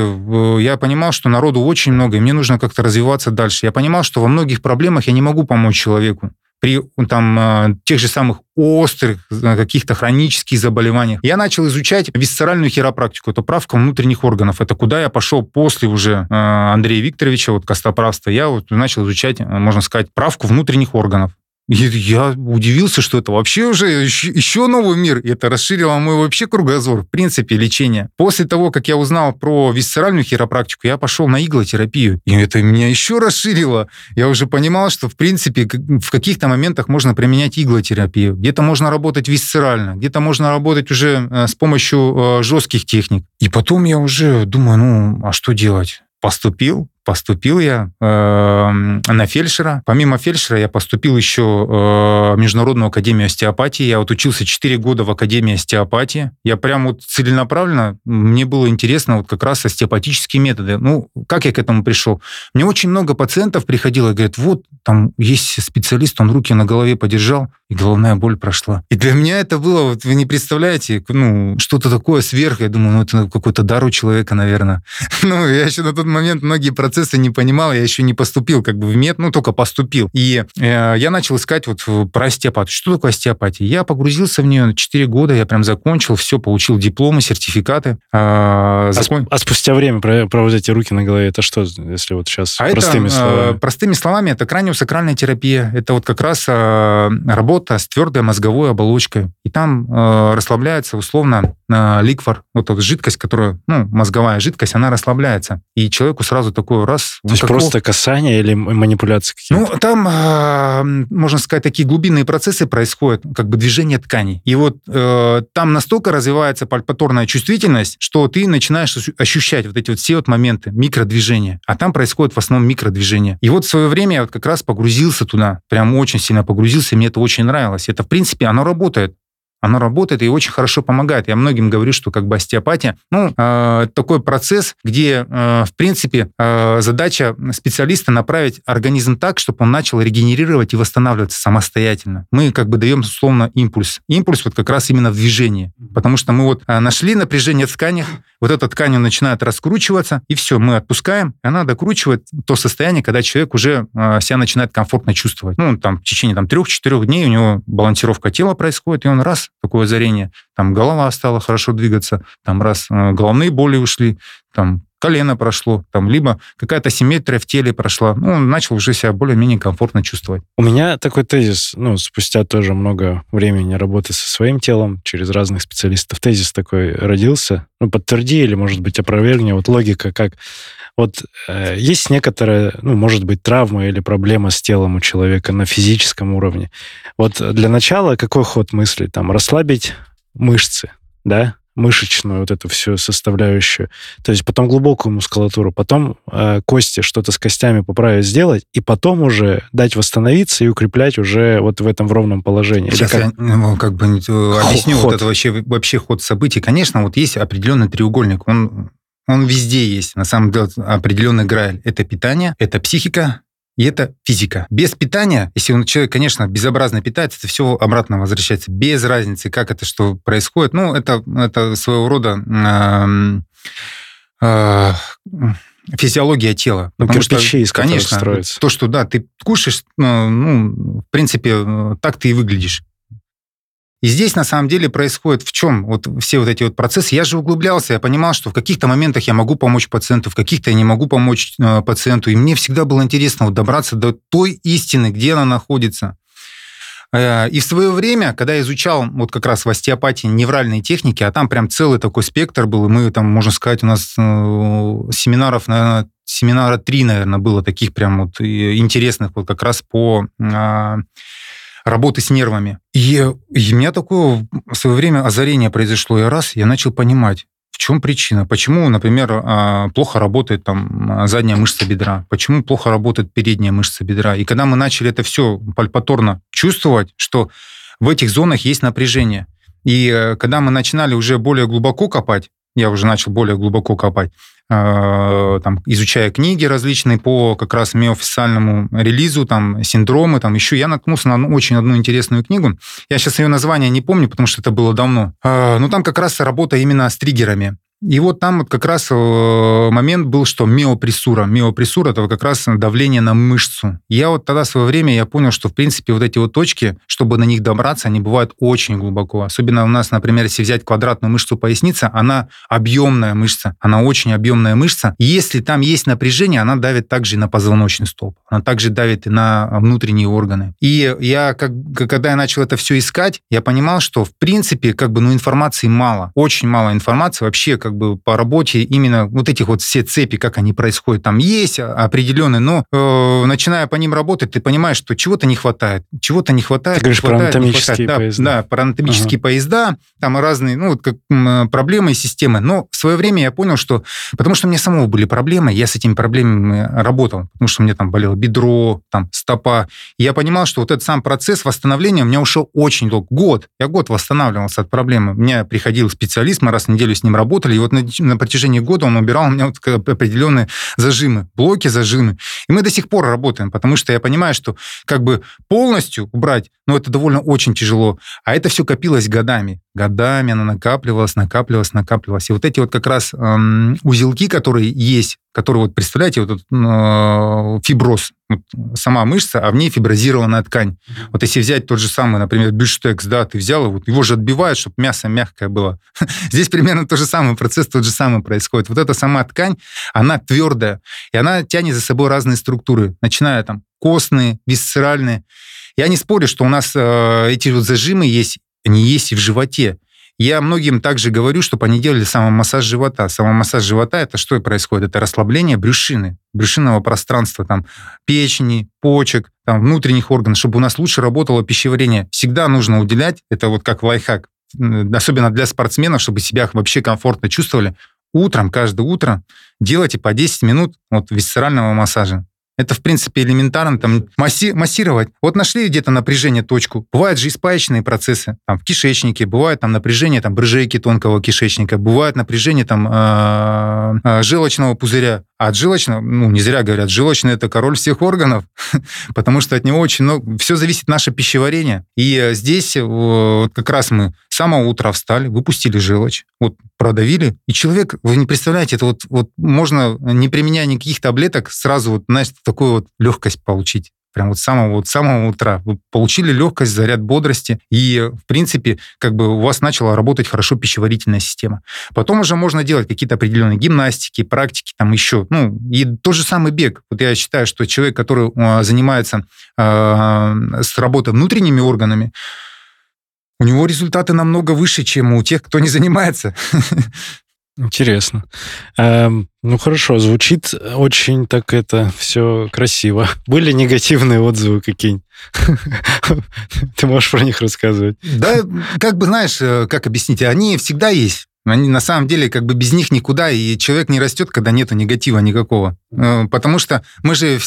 я понимал, что народу очень много, и мне нужно как-то развиваться дальше. Я понимал, что во многих проблемах я не могу помочь человеку при там, э, тех же самых острых э, каких-то хронических заболеваниях. Я начал изучать висцеральную хиропрактику, это правка внутренних органов. Это куда я пошел после уже Андрея Викторовича, вот костоправства. Я вот начал изучать, можно сказать, правку внутренних органов. И я удивился, что это вообще уже еще новый мир. И это расширило мой вообще кругозор, в принципе, лечения. После того, как я узнал про висцеральную хиропрактику, я пошел на иглотерапию. И это меня еще расширило. Я уже понимал, что, в принципе, в каких-то моментах можно применять иглотерапию. Где-то можно работать висцерально, где-то можно работать уже э, с помощью э, жестких техник. И потом я уже думаю, ну, а что делать? Поступил, поступил я э, на фельдшера. Помимо фельдшера я поступил еще э, в Международную академию остеопатии. Я вот учился 4 года в Академии остеопатии. Я прям вот целенаправленно, мне было интересно вот как раз остеопатические методы. Ну, как я к этому пришел? Мне очень много пациентов приходило говорят, вот, там есть специалист, он руки на голове подержал, и головная боль прошла. И для меня это было, вот вы не представляете, ну, что-то такое сверх. Я думаю, ну, это какой-то дар у человека, наверное. (laughs) Ну, я еще на тот момент многие процессы процесса не понимал, я еще не поступил как бы в мед, ну, только поступил. И э, я начал искать вот про остеопатию. Что такое остеопатия? Я погрузился в нее 4 года, я прям закончил, все, получил дипломы, сертификаты. Э, закон... а, а спустя время проводить эти руки на голове, это что, если вот сейчас а простыми это, словами? Э, простыми словами, это краниосакральная терапия. Это вот как раз э, работа с твердой мозговой оболочкой. И там э, расслабляется условно э, ликвор, вот эта жидкость, которая, ну, мозговая жидкость, она расслабляется. И человеку сразу такое раз... То есть просто касание или манипуляции какие-то? Ну, там, э, можно сказать, такие глубинные процессы происходят, как бы движение тканей. И вот э, там настолько развивается пальпаторная чувствительность, что ты начинаешь ощущать вот эти вот все вот моменты микродвижения. А там происходит в основном микродвижение. И вот в свое время я вот как раз погрузился туда, прям очень сильно погрузился, мне это очень нравилось. Это, в принципе, оно работает. Оно работает и очень хорошо помогает. Я многим говорю, что как бы остеопатия, ну, э, такой процесс, где, э, в принципе, э, задача специалиста направить организм так, чтобы он начал регенерировать и восстанавливаться самостоятельно. Мы как бы даем, условно, импульс. Импульс вот как раз именно в движении. Потому что мы вот э, нашли напряжение в тканях, вот эта ткань начинает раскручиваться, и все, мы отпускаем, и она докручивает то состояние, когда человек уже э, себя начинает комфортно чувствовать. Ну, там, в течение там, трех-четырех дней у него балансировка тела происходит, и он раз, такое озарение, там голова стала хорошо двигаться, там раз э, головные боли ушли, там колено прошло, там, либо какая-то симметрия в теле прошла. Ну, он начал уже себя более-менее комфортно чувствовать. У меня такой тезис, ну, спустя тоже много времени работы со своим телом, через разных специалистов, тезис такой родился. Ну, подтверди или, может быть, опровергни. Вот логика как... Вот э, есть некоторая, ну, может быть, травма или проблема с телом у человека на физическом уровне. Вот для начала какой ход мысли? Там, расслабить мышцы, да, мышечную вот эту всю составляющую, то есть потом глубокую мускулатуру, потом э, кости, что-то с костями поправить, сделать, и потом уже дать восстановиться и укреплять уже вот в этом в ровном положении. Сейчас как... я ну, как бы э, объясню ход. вот это вообще, вообще ход событий. Конечно, вот есть определенный треугольник, он он везде есть, на самом деле, определенный грааль. Это питание, это психика, и это физика. Без питания, если он, человек, конечно, безобразно питается, это все обратно возвращается. Без разницы, как это что происходит. Ну, это, это своего рода э, э, физиология тела. Ну, кирпичи, что, из конечно, строится. То, что, да, ты кушаешь, ну, ну, в принципе, так ты и выглядишь. И здесь на самом деле происходит в чем вот все вот эти вот процессы. Я же углублялся, я понимал, что в каких-то моментах я могу помочь пациенту, в каких-то я не могу помочь э, пациенту. И мне всегда было интересно вот добраться до той истины, где она находится. Э, и в свое время, когда я изучал вот как раз в остеопатии невральные техники, а там прям целый такой спектр был, и мы там, можно сказать, у нас э, семинаров, наверное, семинара три, наверное, было таких прям вот интересных вот как раз по а, работы с нервами. И, и у меня такое в свое время озарение произошло, и раз я начал понимать, в чем причина? Почему, например, а, плохо работает там задняя мышца бедра? Почему плохо работает передняя мышца бедра? И когда мы начали это все пальпаторно чувствовать, что в этих зонах есть напряжение, и э, когда мы начинали уже более глубоко копать, я уже начал более глубоко копать, там, изучая книги различные по как раз миофициальному релизу, там, синдромы, там, еще я наткнулся на очень одну интересную книгу. Я сейчас ее название не помню, потому что это было давно. Э, но там как раз работа именно с триггерами. И вот там вот как раз э, момент был, что миопрессура. Миопрессура – это как раз давление на мышцу. Я вот тогда в свое время я понял, что, в принципе, вот эти вот точки, чтобы на них добраться, они бывают очень глубоко. Особенно у нас, например, если взять квадратную мышцу поясницы, она объемная мышца, она очень объемная мышца. И если там есть напряжение, она давит также и на позвоночный столб, она также давит и на внутренние органы. И я, как, когда я начал это все искать, я понимал, что, в принципе, как бы, ну, информации мало, очень мало информации вообще, как бы по работе именно вот этих вот все цепи, как они происходят, там есть определенные, но э, начиная по ним работать, ты понимаешь, что чего-то не хватает, чего-то не хватает. Ты говоришь про анатомические Да, поезда. Да, про анатомические ага. поезда, там разные, ну, вот как проблемы и системы. Но в свое время я понял, что, потому что у меня самого были проблемы, я с этими проблемами работал, потому что у меня там болело бедро, там стопа. И я понимал, что вот этот сам процесс восстановления у меня ушел очень долго, год. Я год восстанавливался от проблемы. У меня приходил специалист, мы раз в неделю с ним работали, и вот на, на протяжении года он убирал у меня вот определенные зажимы, блоки, зажимы. И мы до сих пор работаем, потому что я понимаю, что как бы полностью убрать, ну, это довольно очень тяжело. А это все копилось годами. Годами она накапливалась, накапливалась, накапливалась. И вот эти вот как раз эм, узелки, которые есть который, вот представляете, вот этот э, фиброз, вот сама мышца, а в ней фиброзированная ткань. Вот если взять тот же самый, например, бюштекс, да, ты взял его, его же отбивают, чтобы мясо мягкое было. (laughs) Здесь примерно тот же самый процесс, тот же самый происходит. Вот эта сама ткань, она твердая, и она тянет за собой разные структуры, начиная там костные, висцеральные. Я не спорю, что у нас э, эти вот зажимы есть, они есть и в животе. Я многим также говорю, чтобы они делали самомассаж живота. Самомассаж живота – это что происходит? Это расслабление брюшины, брюшинного пространства, там, печени, почек, там, внутренних органов, чтобы у нас лучше работало пищеварение. Всегда нужно уделять, это вот как лайфхак, особенно для спортсменов, чтобы себя вообще комфортно чувствовали, утром, каждое утро делайте по 10 минут вот висцерального массажа. Это, в принципе, элементарно, там, масси массировать. Вот нашли где-то напряжение, точку. Бывают же испаечные процессы, там, в кишечнике, бывает там напряжение, там, брыжейки тонкого кишечника, бывает напряжение, там, э -э желчного пузыря. От желчного, ну, не зря говорят, желчный – это король всех органов, (laughs) потому что от него очень много... Все зависит наше пищеварение. И здесь вот как раз мы с самого утра встали, выпустили желчь, вот продавили, и человек, вы не представляете, это вот, вот можно, не применяя никаких таблеток, сразу вот, знаете, такую вот легкость получить прям вот с самого, вот самого утра. Вы получили легкость, заряд бодрости, и, в принципе, как бы у вас начала работать хорошо пищеварительная система. Потом уже можно делать какие-то определенные гимнастики, практики, там еще, ну, и тот же самый бег. Вот я считаю, что человек, который э, занимается э, с работой внутренними органами, у него результаты намного выше, чем у тех, кто не занимается. (laughs) Интересно. Эм, ну хорошо, звучит очень так это все красиво. Были негативные отзывы какие-нибудь? (laughs) Ты можешь про них рассказывать? Да, как бы знаешь, э, как объяснить, они всегда есть. Они на самом деле как бы без них никуда, и человек не растет, когда нету негатива никакого. Э, потому что мы же,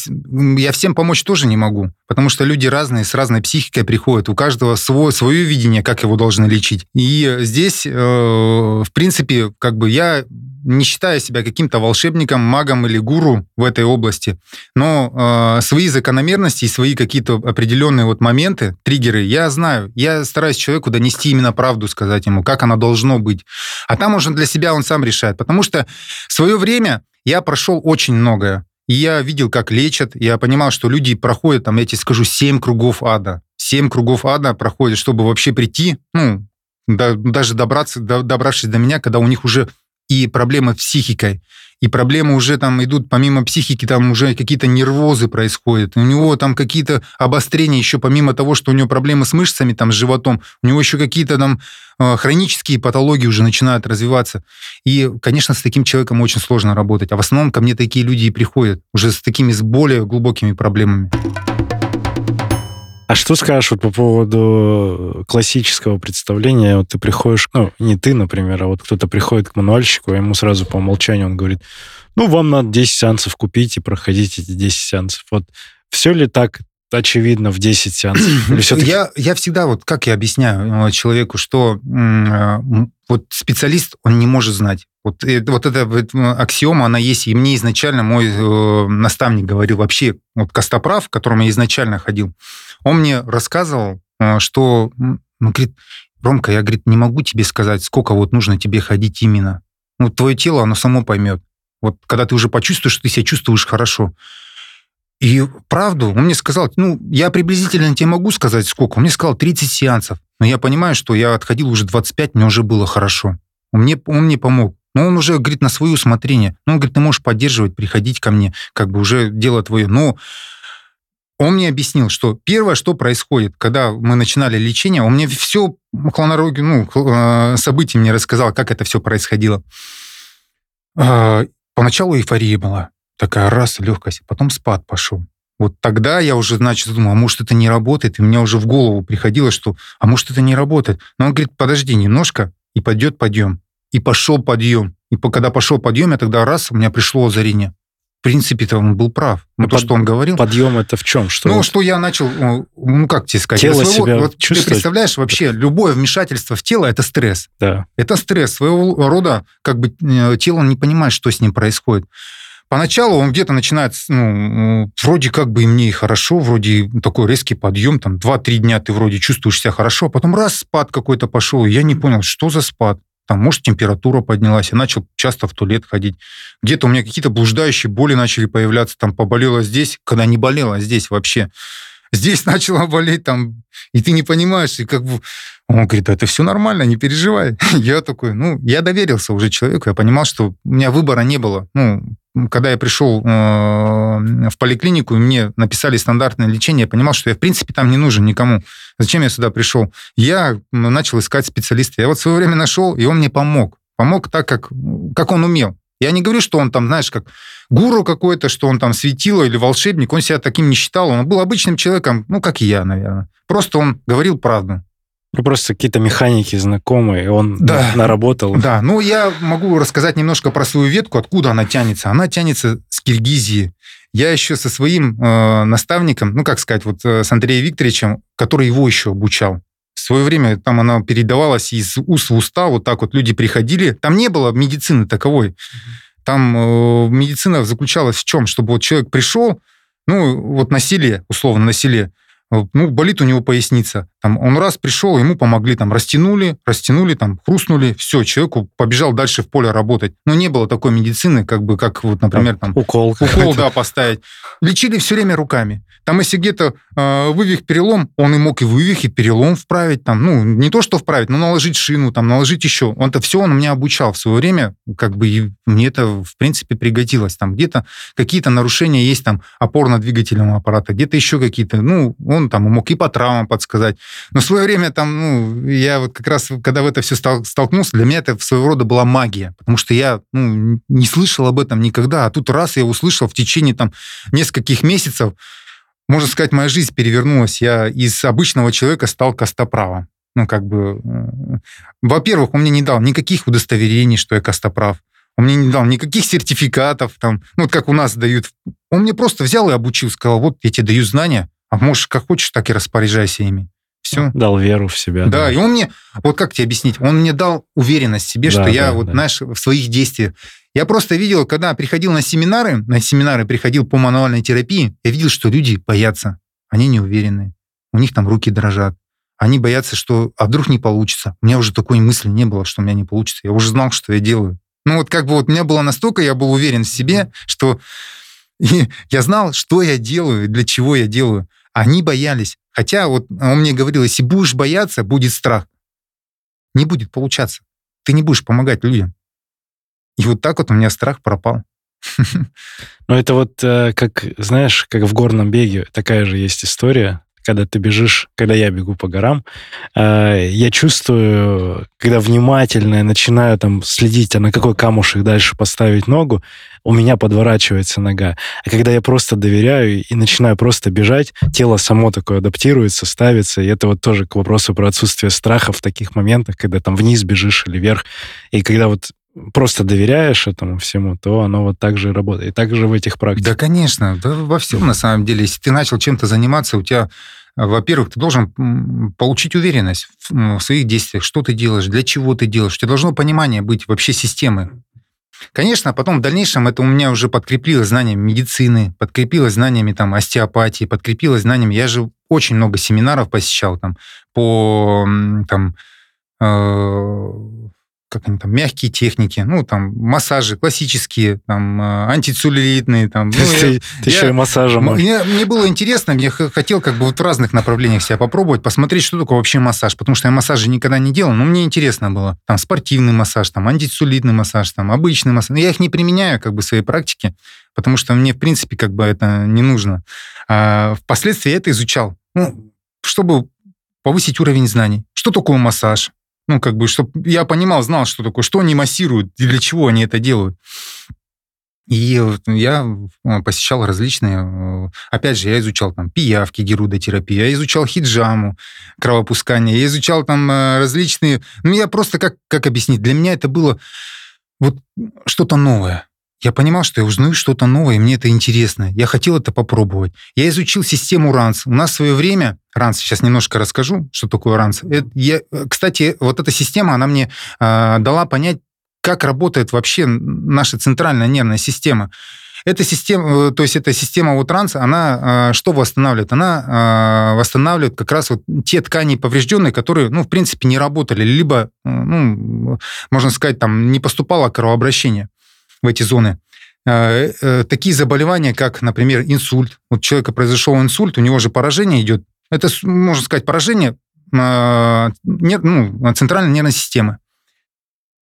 я всем помочь тоже не могу, потому что люди разные, с разной психикой приходят, у каждого свое, свое видение, как его должны лечить. И здесь, э, в принципе, как бы я не считаю себя каким-то волшебником, магом или гуру в этой области, но э, свои закономерности и свои какие-то определенные вот моменты, триггеры, я знаю. Я стараюсь человеку донести именно правду, сказать ему, как оно должно быть. А там уже для себя он сам решает. Потому что в свое время я прошел очень многое. И я видел, как лечат. Я понимал, что люди проходят, там, я тебе скажу, семь кругов ада. Семь кругов ада проходят, чтобы вообще прийти, ну, да, даже добраться, до, добравшись до меня, когда у них уже и проблемы с психикой, и проблемы уже там идут, помимо психики, там уже какие-то нервозы происходят, у него там какие-то обострения еще, помимо того, что у него проблемы с мышцами, там, с животом, у него еще какие-то там э, хронические патологии уже начинают развиваться. И, конечно, с таким человеком очень сложно работать. А в основном ко мне такие люди и приходят, уже с такими, с более глубокими проблемами. А что скажешь вот по поводу классического представления? Вот ты приходишь, ну, не ты, например, а вот кто-то приходит к мануальщику, а ему сразу по умолчанию он говорит, ну, вам надо 10 сеансов купить и проходить эти 10 сеансов. Вот все ли так очевидно в 10 сеансов? (clears throat) я, я всегда, вот как я объясняю э, человеку, что э, вот специалист, он не может знать. Вот, э, вот эта вот аксиома, она есть. И мне изначально мой э, наставник говорил, вообще, вот Костоправ, к которому я изначально ходил, он мне рассказывал, э, что, ну, говорит, Ромка, я, говорит, не могу тебе сказать, сколько вот нужно тебе ходить именно. Ну, твое тело, оно само поймет. Вот когда ты уже почувствуешь, что ты себя чувствуешь хорошо. И правду, он мне сказал, ну, я приблизительно тебе могу сказать, сколько. Он мне сказал 30 сеансов. Но я понимаю, что я отходил уже 25, мне уже было хорошо. Он мне, он мне помог. Но он уже, говорит, на свое усмотрение. Ну, он говорит, ты можешь поддерживать, приходить ко мне, как бы уже дело твое. Но он мне объяснил, что первое, что происходит, когда мы начинали лечение, он мне все хронологию, ну, э, события мне рассказал, как это все происходило. А, поначалу эйфория была, такая раз, легкость, потом спад пошел. Вот тогда я уже, значит, думал, а может, это не работает, и мне уже в голову приходило, что, а может, это не работает. Но он говорит, подожди немножко, и пойдет подъем. И пошел подъем. И когда пошел подъем, я тогда раз, у меня пришло озарение в принципе-то он был прав. Ну, то, что он говорил. Подъем это в чем? Что ну, вот? что я начал, ну, как тебе сказать? Тело своего, себя вот Ты представляешь, вообще, любое вмешательство в тело – это стресс. Да. Это стресс. Своего рода, как бы, тело не понимает, что с ним происходит. Поначалу он где-то начинает, ну, вроде как бы и мне и хорошо, вроде такой резкий подъем, там, 2-3 дня ты вроде чувствуешь себя хорошо, а потом раз спад какой-то пошел, я не понял, что за спад там, может, температура поднялась, я начал часто в туалет ходить. Где-то у меня какие-то блуждающие боли начали появляться, там, поболело здесь, когда не болело, а здесь вообще. Здесь (laughs) начало болеть, там, и ты не понимаешь, и как бы... Он говорит, это все нормально, не переживай. (laughs) Я такой, ну, я доверился уже человеку, я понимал, что у меня выбора не было. Ну, когда я пришел э, в поликлинику, мне написали стандартное лечение, я понимал, что я, в принципе, там не нужен никому. Зачем я сюда пришел? Я начал искать специалиста. Я вот в свое время нашел, и он мне помог. Помог так, как, как он умел. Я не говорю, что он там, знаешь, как гуру какой-то, что он там светило или волшебник. Он себя таким не считал. Он был обычным человеком, ну, как и я, наверное. Просто он говорил правду. Ну, просто какие-то механики знакомые, он Да. наработал. Да, ну я могу рассказать немножко про свою ветку, откуда она тянется. Она тянется с Киргизии. Я еще со своим э, наставником, ну как сказать, вот э, с Андреем Викторовичем, который его еще обучал. В свое время там она передавалась из уст в уста, вот так вот люди приходили. Там не было медицины таковой. Там э, медицина заключалась в чем? Чтобы вот человек пришел, ну вот на селе, условно на селе, ну, болит у него поясница. Там, он раз пришел, ему помогли, там, растянули, растянули, там, хрустнули, все, человеку побежал дальше в поле работать. Но не было такой медицины, как бы, как вот, например, там, Укол. укол, да, поставить. Лечили все время руками. Там, если где-то э, вывих перелом, он и мог и вывих, и перелом вправить, там, ну, не то, что вправить, но наложить шину, там, наложить еще. Он это все он меня обучал в свое время, как бы, и мне это, в принципе, пригодилось. Там где-то какие-то нарушения есть, там, опорно-двигательного аппарата, где-то еще какие-то, ну, он там мог и по травмам подсказать. Но в свое время там, ну, я вот как раз, когда в это все стал, столкнулся, для меня это своего рода была магия, потому что я, ну, не слышал об этом никогда, а тут раз я услышал в течение там нескольких месяцев, можно сказать, моя жизнь перевернулась. Я из обычного человека стал костоправом. Ну, как бы... э, Во-первых, он мне не дал никаких удостоверений, что я костоправ. Он мне не дал никаких сертификатов, там, ну, вот как у нас дают. Он мне просто взял и обучил, сказал, вот я тебе даю знания, а можешь как хочешь, так и распоряжайся ими. Все. Дал веру в себя. Да, и он мне, вот как тебе объяснить, он мне дал уверенность в себе, Да, что я да, вот, да. знаешь, в своих действиях. Я просто видел, когда приходил на семинары, на семинары приходил по мануальной терапии, я видел, что люди боятся, они не уверены, у них там руки дрожат, они боятся, что, а вдруг не получится. У меня уже такой мысли не было, что у меня не получится. Я уже знал, что я делаю. Ну вот как бы вот у меня было настолько, я был уверен в себе, что (laughs) я знал, что я делаю, для чего я делаю. Они боялись. Хотя вот он мне говорил, если будешь бояться, будет страх. Не будет получаться. Ты не будешь помогать людям. И вот так вот у меня страх пропал. (laughs) Ну, это вот э, как, знаешь, как в горном беге, такая же есть история. Когда ты бежишь, когда я бегу по горам, э, я чувствую, когда внимательно я начинаю там следить, а на какой камушек дальше поставить ногу, у меня подворачивается нога. А когда я просто доверяю и начинаю просто бежать, тело само такое адаптируется, ставится. И это вот тоже к вопросу про отсутствие страха в таких моментах, когда там вниз бежишь или вверх. И когда вот просто доверяешь этому всему, то оно вот так же и работает. И так же в этих практиках. Да, конечно. Да, во всем, на самом деле. Если ты начал чем-то заниматься, у тебя, э, во-первых, ты должен получить уверенность в, своих действиях, что ты делаешь, для чего ты делаешь. У тебя должно понимание быть вообще системы. Конечно, потом в дальнейшем это у меня уже подкрепилось знаниями медицины, подкрепилось знаниями там, остеопатии, подкрепилось знаниями... Я же очень много семинаров посещал там, по там, э, как они там, мягкие техники, ну, там, массажи классические, там, э, антицеллюлитные, там. (laughs) ну, есть я- ты, ты я- еще и массажем мне, мне было интересно, мне хотел как бы вот в разных направлениях себя попробовать, посмотреть, что такое вообще массаж, потому что я массажи никогда не делал, но мне интересно было. Там спортивный массаж, там антицеллюлитный массаж, там обычный массаж. Но я их не применяю как бы в своей практике, потому что мне, в принципе, как бы это не нужно. А впоследствии я это изучал, ну, чтобы повысить уровень знаний. Что такое массаж? Ну, как бы, чтобы я понимал, знал, что такое, что они массируют для чего они это делают. И я э, посещал различные... э, Опять же, я изучал там пиявки, герудотерапию, я изучал хиджаму, кровопускание, я изучал там э, различные... Ну, я просто, как, как объяснить, для меня это было вот что-то новое. Я понимал, что я узнаю что-то новое, и мне это интересно. Я хотел это попробовать. Я изучил систему РАНС. У нас в свое время... РАНС, сейчас немножко расскажу, что такое РАНС. Это я, э, кстати, вот эта система, она мне э, дала понять, как работает вообще наша центральная нервная система. Эта система, э, то есть эта система вот ранца, она э, что восстанавливает? Она э, восстанавливает как раз вот те ткани поврежденные, которые, ну, в принципе, не работали, либо, э, ну, можно сказать, там не поступало кровообращение в эти зоны. Э, э, Такие заболевания, как, например, инсульт. Вот у человека произошел инсульт, у него же поражение идет. Это, можно сказать, поражение э, нер- ну, центральной нервной системы.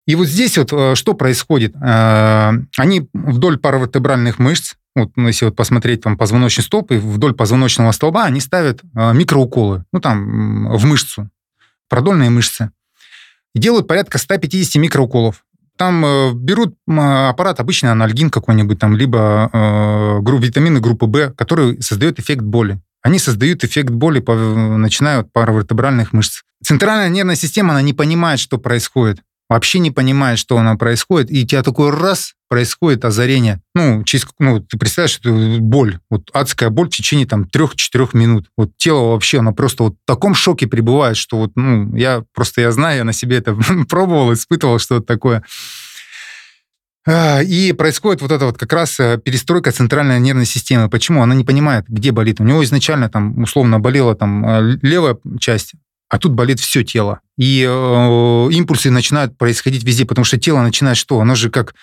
И вот здесь вот э, что происходит? Они вдоль паравертебральных мышц, вот ну, если вот посмотреть там позвоночный столб, и вдоль позвоночного столба они ставят микроуколы, ну там в мышцу, продольные мышцы. Делают порядка 150 микроуколов. Там э, берут аппарат, обычный анальгин какой-нибудь, там, либо э, витамины группы В, который создает эффект боли. они создают эффект боли, начиная от паравертебральных мышц. Центральная нервная система, она не понимает, что происходит вообще не понимает, что оно происходит, и у тебя такой раз происходит озарение. Ну, через, ну, ты представляешь, что боль, вот адская боль в течение там трех-четырех минут. Вот тело вообще, оно просто вот в таком шоке пребывает, что вот, ну, я просто, я знаю, я на себе это (laughs) пробовал, испытывал, что это такое. А, и происходит вот это вот как раз э, перестройка центральной нервной системы. Почему? Она не понимает, где болит. У него изначально там условно болела там э, левая часть, а тут болит все тело. И э, импульсы начинают происходить везде, потому что тело начинает что? Оно же как...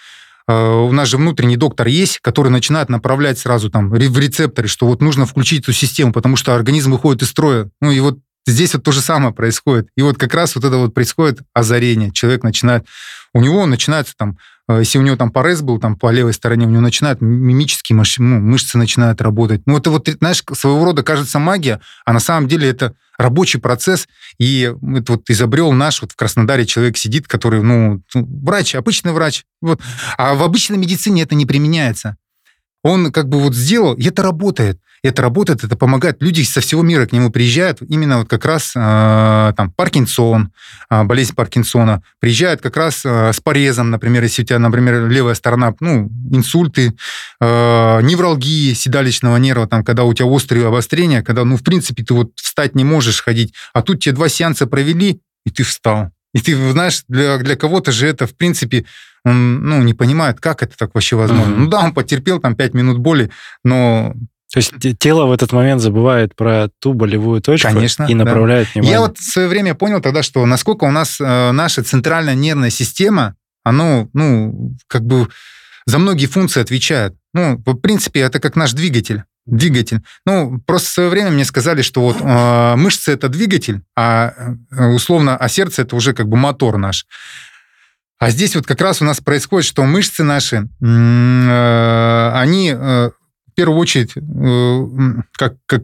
Э, у нас же внутренний доктор есть, который начинает направлять сразу там в рецепторы, что вот нужно включить эту систему, потому что организм выходит из строя. Ну и вот здесь вот то же самое происходит. И вот как раз вот это вот происходит озарение. Человек начинает... У него начинается там если у него там порез был там по левой стороне, у него начинают мимические мышцы, ну, мышцы начинают работать. Ну, это вот, знаешь, своего рода кажется магия, а на самом деле это рабочий процесс, и это вот изобрел наш, вот в Краснодаре человек сидит, который, ну, врач, обычный врач, вот. А в обычной медицине это не применяется. Он как бы вот сделал, и это работает это работает, это помогает. Люди со всего мира к нему приезжают, именно вот как раз э, там Паркинсон, э, болезнь Паркинсона, приезжают как раз э, с порезом, например, если у тебя, например, левая сторона, ну, инсульты, э, невралгии седалищного нерва, там, когда у тебя острые обострения, когда, ну, в принципе, ты вот встать не можешь ходить, а тут тебе два сеанса провели, и ты встал. И ты знаешь, для, для кого-то же это, в принципе, он ну, не понимает, как это так вообще возможно. Mm-hmm. Ну да, он потерпел там 5 минут боли, но то есть тело в этот момент забывает про ту болевую точку Конечно, и направляет да. внимание. Я вот в свое время понял тогда, что насколько у нас э, наша центральная нервная система, оно, ну, как бы за многие функции отвечает. Ну, в принципе, это как наш двигатель. Двигатель. Ну, просто в свое время мне сказали, что вот э, мышцы это двигатель, а э, условно, а сердце это уже как бы мотор наш. А здесь вот как раз у нас происходит, что мышцы наши, э, они э, первую очередь, э, как, как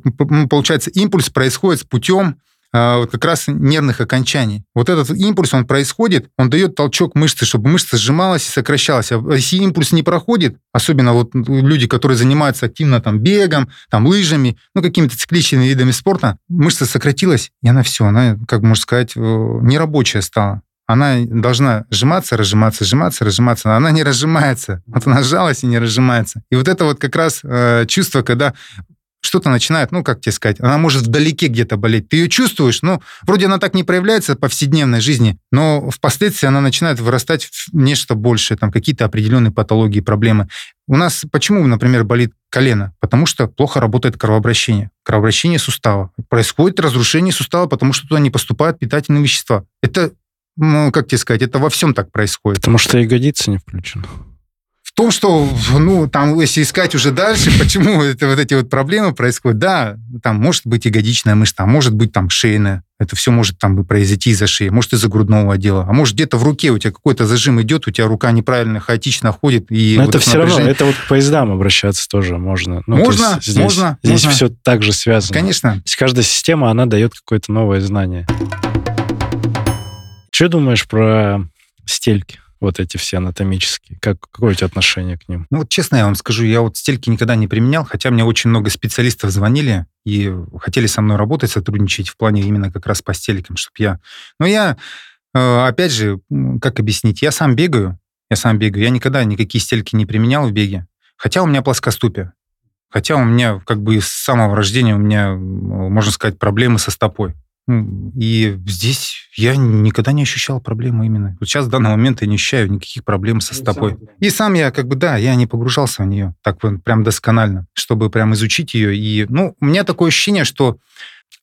получается, импульс происходит с путем вот как раз нервных окончаний. Вот этот импульс, он происходит, он дает толчок мышцы, чтобы мышца сжималась и сокращалась. А если импульс не проходит, особенно вот люди, которые занимаются активно там бегом, там лыжами, ну какими-то цикличными видами спорта, мышца сократилась, и она все, она, как можно сказать, э, нерабочая стала она должна сжиматься, разжиматься, сжиматься, разжиматься, но она не разжимается. Вот она сжалась и не разжимается. И вот это вот как раз э, чувство, когда что-то начинает, ну, как тебе сказать, она может вдалеке где-то болеть. Ты ее чувствуешь, ну, вроде она так не проявляется в повседневной жизни, но впоследствии она начинает вырастать в нечто большее, там какие-то определенные патологии, проблемы. У нас почему, например, болит колено? Потому что плохо работает кровообращение. Кровообращение сустава. Происходит разрушение сустава, потому что туда не поступают питательные вещества. Это ну, как тебе сказать, это во всем так происходит. Потому что ягодица не включена. В том, что, ну, там, если искать уже дальше, (laughs) почему это, вот эти вот проблемы происходят, да, там может быть ягодичная мышца, а может быть там шейная, это все может там произойти из-за шеи, может из-за грудного отдела, а может где-то в руке у тебя какой-то зажим идет, у тебя рука неправильно, хаотично ходит. И Но вот это все напряжение... равно, это вот к поездам обращаться тоже можно. Ну, можно, здесь, можно. Здесь можно. все так же связано. Конечно. То есть каждая система, она дает какое-то новое знание. Что думаешь про стельки? Вот эти все анатомические. Как, какое у тебя отношение к ним? Ну вот честно я вам скажу, я вот стельки никогда не применял, хотя мне очень много специалистов звонили и хотели со мной работать, сотрудничать в плане именно как раз по стелькам, чтобы я... Но я, э, опять же, как объяснить, я сам бегаю, я сам бегаю, я никогда никакие стельки не применял в беге, хотя у меня плоскоступие. Хотя у меня как бы с самого рождения у меня, можно сказать, проблемы со стопой. И здесь я никогда не ощущал проблемы именно. Вот сейчас в данный момент я не ощущаю никаких проблем со стопой. И сам я как бы, да, я не погружался в нее так вот прям досконально, чтобы прям изучить ее. И, ну, у меня такое ощущение, что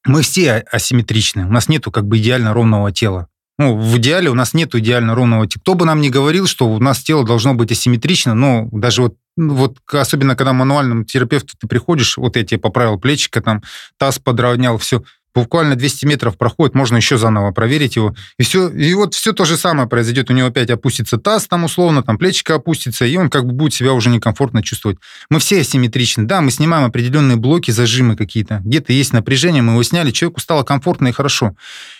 мы все асимметричны. У нас нету как бы идеально ровного тела. Ну, в идеале у нас нет идеально ровного тела. Кто бы нам ни говорил, что у нас тело должно быть асимметрично, но даже вот ну, вот особенно когда мануальному терапевту ты приходишь, вот я тебе поправил плечико, там таз подровнял, все, буквально 200 метров проходит, можно еще заново проверить его. И все, и вот все то же самое произойдет. У него опять опустится таз там условно, там плечико опустится, и он как бы будет себя уже некомфортно чувствовать. Мы все асимметричны. Да, мы снимаем определенные блоки, зажимы какие-то. Где-то есть напряжение, мы его сняли, человеку стало комфортно и хорошо.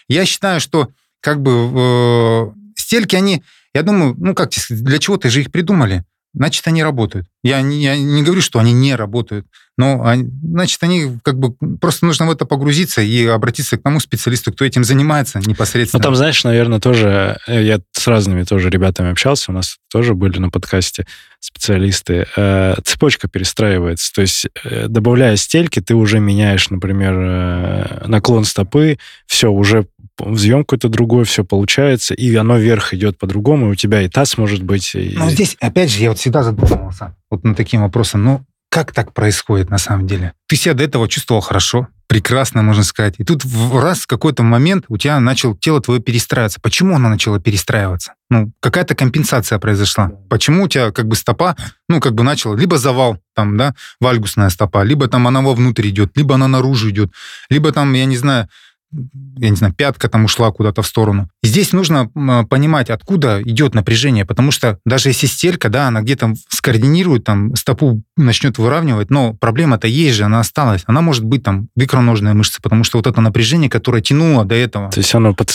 Я считаю, что как бы э, стельки, они, я думаю, ну как, для чего-то же их придумали. Значит, они работают. Я не, я не говорю, что они не работают, но, они, значит, они как бы просто нужно в это погрузиться и обратиться к тому специалисту, кто этим занимается непосредственно. Ну, там, знаешь, наверное, тоже, э, я с разными тоже ребятами общался, у нас тоже были на подкасте специалисты, э, цепочка перестраивается, то есть э, добавляя стельки, ты уже меняешь, например, наклон стопы, все, уже взъем какой-то другой, все получается, и оно вверх идет по-другому, и у тебя и таз может быть. И... Ну, здесь, опять же, я вот всегда задумывался вот над таким вопросом, ну, как так происходит на самом деле? Ты себя до этого чувствовал хорошо, прекрасно, можно сказать. И тут в раз в какой-то момент у тебя начал тело твое перестраиваться. Почему оно начало перестраиваться? Ну, какая-то компенсация произошла. Почему у тебя как бы стопа, ну, как бы начала, либо завал, там, да, вальгусная стопа, либо там она вовнутрь идет, либо она наружу идет, либо там, я не знаю, я не знаю, пятка там ушла куда-то в сторону. Здесь нужно понимать, откуда идет напряжение, потому что даже если стелька, да, она где-то скоординирует, там, стопу начнет выравнивать, но проблема-то есть же, она осталась. Она может быть там икроножная мышца, потому что вот это напряжение, которое тянуло до этого. То есть оно под,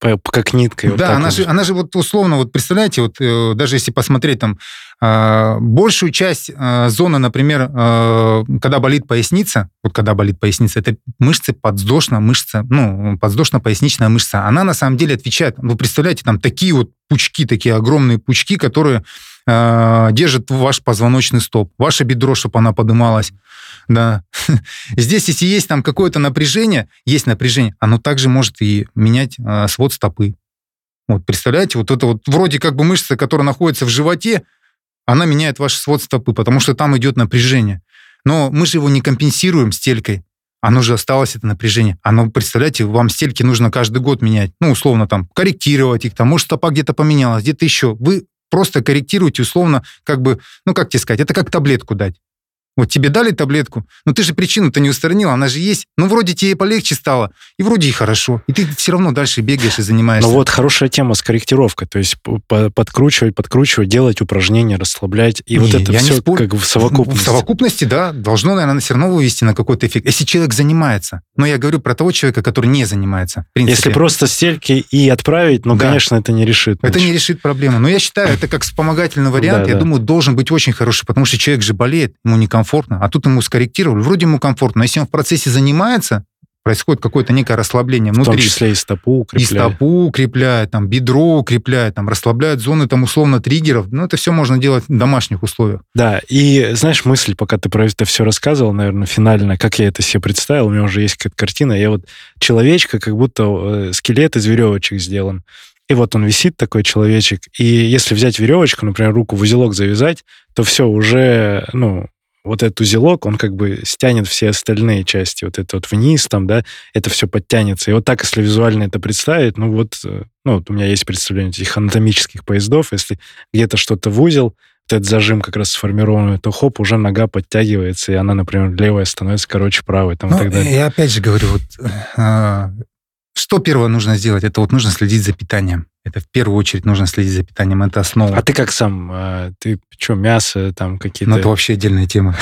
как ниткой. Да, вот она, вот. же, она же вот условно, вот представляете, вот э, даже если посмотреть там э, большую часть э, зоны, например, э, когда болит поясница, вот когда болит поясница, это мышцы подвздошно, мышца, ну, подвздошно-поясничная мышца, она на самом деле отвечает, вы представляете, там такие вот пучки, такие огромные пучки, которые э, держат ваш позвоночный стоп, ваше бедро, чтобы она подымалась. Да. (laughs) Здесь, если есть там какое-то напряжение, есть напряжение, оно также может и менять э, свод стопы. Вот, представляете, вот это вот вроде как бы мышца, которая находится в животе, она меняет ваш свод стопы, потому что там идет напряжение. Но мы же его не компенсируем стелькой. Оно же осталось, это напряжение. Оно, представляете, вам стельки нужно каждый год менять. Ну, условно, там, корректировать их, там, может, стопа где-то поменялась, где-то еще. Вы просто корректируете условно, как бы, ну, как тебе сказать, это как таблетку дать. Вот тебе дали таблетку, но ты же причину-то не устранил, она же есть. Ну, вроде тебе полегче стало, и вроде и хорошо. И ты все равно дальше бегаешь и занимаешься. Ну вот хорошая тема с корректировкой, то есть подкручивать, подкручивать, делать упражнения, расслаблять. И не, вот это все спор... как в совокупности. В совокупности, да, должно, наверное, все равно вывести на какой-то эффект. Если человек занимается. Но я говорю про того человека, который не занимается. Если просто стельки и отправить, ну, да. конечно, это не решит. Это ничего. не решит проблему. Но я считаю, это как вспомогательный вариант, я думаю, должен быть очень хороший, потому что человек же болеет, ему некомфортно комфортно, а тут ему скорректировали, вроде ему комфортно. Но если он в процессе занимается, происходит какое-то некое расслабление внутри. В том числе и стопу укрепляет. И стопу укрепляет, там, бедро укрепляет, там, расслабляет зоны, там, условно, триггеров. Ну, это все можно делать в домашних условиях. Да, и знаешь, мысль, пока ты про это все рассказывал, наверное, финально, как я это себе представил, у меня уже есть какая-то картина, я вот человечка, как будто э, скелет из веревочек сделан. И вот он висит, такой человечек. И если взять веревочку, например, руку в узелок завязать, то все, уже, ну, вот этот узелок, он как бы стянет все остальные части, вот это вот вниз там, да, это все подтянется. И вот так, если визуально это представить, ну вот, э, ну вот у меня есть представление этих анатомических поездов, если где-то что-то в узел, вот этот зажим как раз сформированный, то хоп, уже нога подтягивается, и она, например, левая становится короче правой. Там, ну, и так далее. Я опять же говорю, вот, э, что первое нужно сделать? Это вот нужно следить за питанием. Это в первую очередь нужно следить за питанием, это основа. А ты как сам? А, ты что, мясо там какие-то? Ну, это вообще отдельная тема.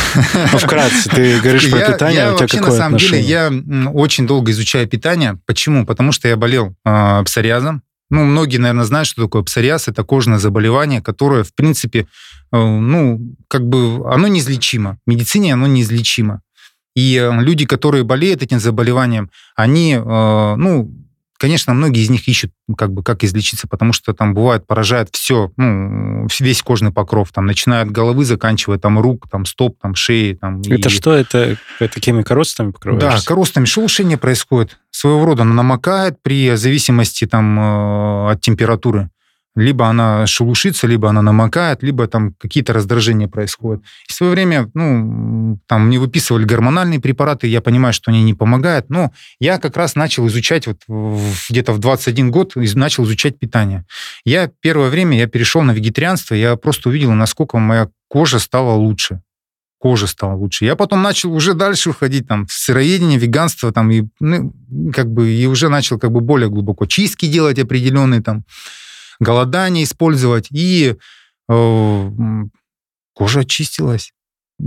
Ну, вкратце, ты (laughs) говоришь про питание, у тебя какое на самом деле, я очень долго изучаю питание. Почему? Потому что я болел а, псориазом. Ну, многие, наверное, знают, что такое псориаз. Это кожное заболевание, которое, в принципе, э, ну, как бы, оно неизлечимо. В медицине оно неизлечимо. И э, люди, которые болеют этим заболеванием, они, э, ну, Конечно, многие из них ищут, как бы, как излечиться, потому что там бывает, поражает все, ну, весь кожный покров, там, начиная от головы, заканчивая там рук, там, стоп, там, шеи. Там, это и... что? Это такими коростами покрываешься? Да, коростами. Шелушение происходит. Своего рода оно намокает при зависимости там, э, от температуры либо она шелушится, либо она намокает, либо там какие-то раздражения происходят. И в свое время, ну, там мне выписывали гормональные препараты, я понимаю, что они не помогают, но я как раз начал изучать, вот где-то в 21 год начал изучать питание. Я первое время, я перешел на вегетарианство, я просто увидел, насколько моя кожа стала лучше кожа стала лучше. Я потом начал уже дальше уходить там в сыроедение, веганство там и ну, как бы и уже начал как бы более глубоко чистки делать определенные там голодание использовать, и э, кожа очистилась.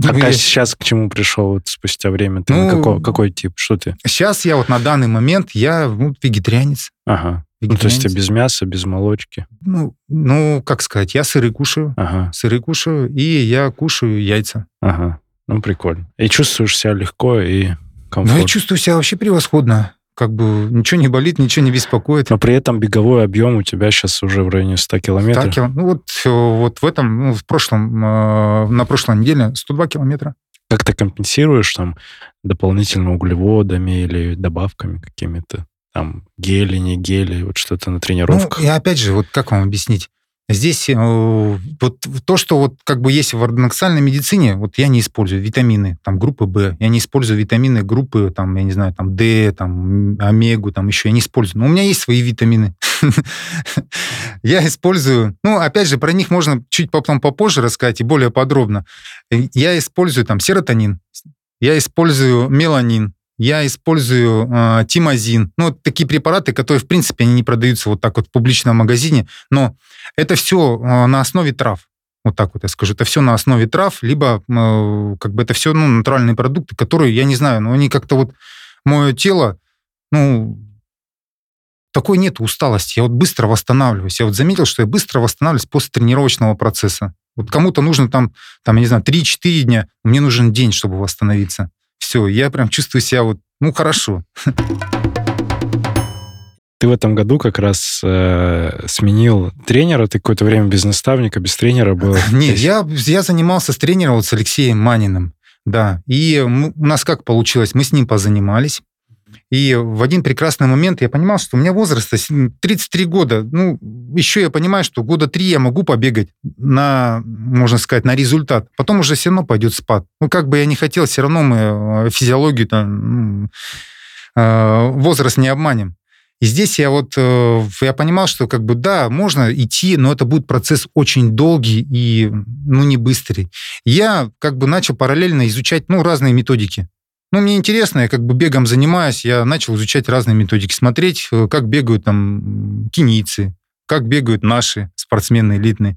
А ну, сейчас к чему пришел вот спустя время? Ты ну, какой, какой тип? Что ты? Сейчас я вот на данный момент, я ну, вегетарианец. Ага. Ну, то есть ты без мяса, без молочки? Ну, ну, как сказать, я сыры кушаю, Ага, сыры кушаю, и я кушаю яйца. ага. Ну, прикольно. И чувствуешь себя легко и Ну, комфортно. я чувствую себя вообще превосходно. Как бы ничего не болит, ничего не беспокоит. Но при этом беговой объем у тебя сейчас уже в районе 100 километров. Так, кил- ну вот, вот в этом, ну, в прошлом, э, на прошлой неделе 102 километра. Как ты компенсируешь там дополнительно углеводами или добавками какими-то? Там гели, не гели, вот что-то на тренировках. Ну, и опять же, вот как вам объяснить? Здесь э, вот то, что вот как бы есть в ортодоксальной медицине, вот я не использую витамины там группы В, я не использую витамины группы там, я не знаю, там D, там омегу, там еще я не использую. Но у меня есть свои витамины. (laughs) Я использую, ну, опять же, про них можно чуть потом попозже рассказать и более подробно. Э, Я использую там серотонин, я использую меланин, я использую э, тимазин. Ну, вот такие препараты, которые, в принципе, они не продаются вот так вот в публичном магазине, но это все на основе трав. Вот так вот я скажу. Это все на основе трав, либо э, как бы это все ну, натуральные продукты, которые, я не знаю, но они как-то вот мое тело, ну, такой нет усталости. Я вот быстро восстанавливаюсь. Я вот заметил, что я быстро восстанавливаюсь после тренировочного процесса. Вот кому-то нужно там, там, я не знаю, 3-4 дня, мне нужен день, чтобы восстановиться. Все, я прям чувствую себя вот, ну, хорошо. Ты в этом году как раз э, сменил тренера, ты какое-то время без наставника, без тренера был. (laughs) Не, я, я занимался с тренером вот с Алексеем Маниным, да. И мы- у нас как получилось? Мы с ним позанимались. И в один прекрасный момент я понимал, что у меня возраст 33 года. Ну, еще я понимаю, что года три я могу побегать на, можно сказать, на результат. Потом уже все равно пойдет спад. Ну, как бы я не хотел, все равно мы э, физиологию, там, э, возраст не обманем. И здесь я вот, э, я понимал, что как бы да, можно идти, но это будет процесс очень долгий и, ну, не быстрый. Я как бы начал параллельно изучать, ну, разные методики. Ну, мне интересно, я как бы бегом занимаюсь, я начал изучать разные методики, смотреть, э, как бегают там кенийцы, как бегают наши спортсмены элитные.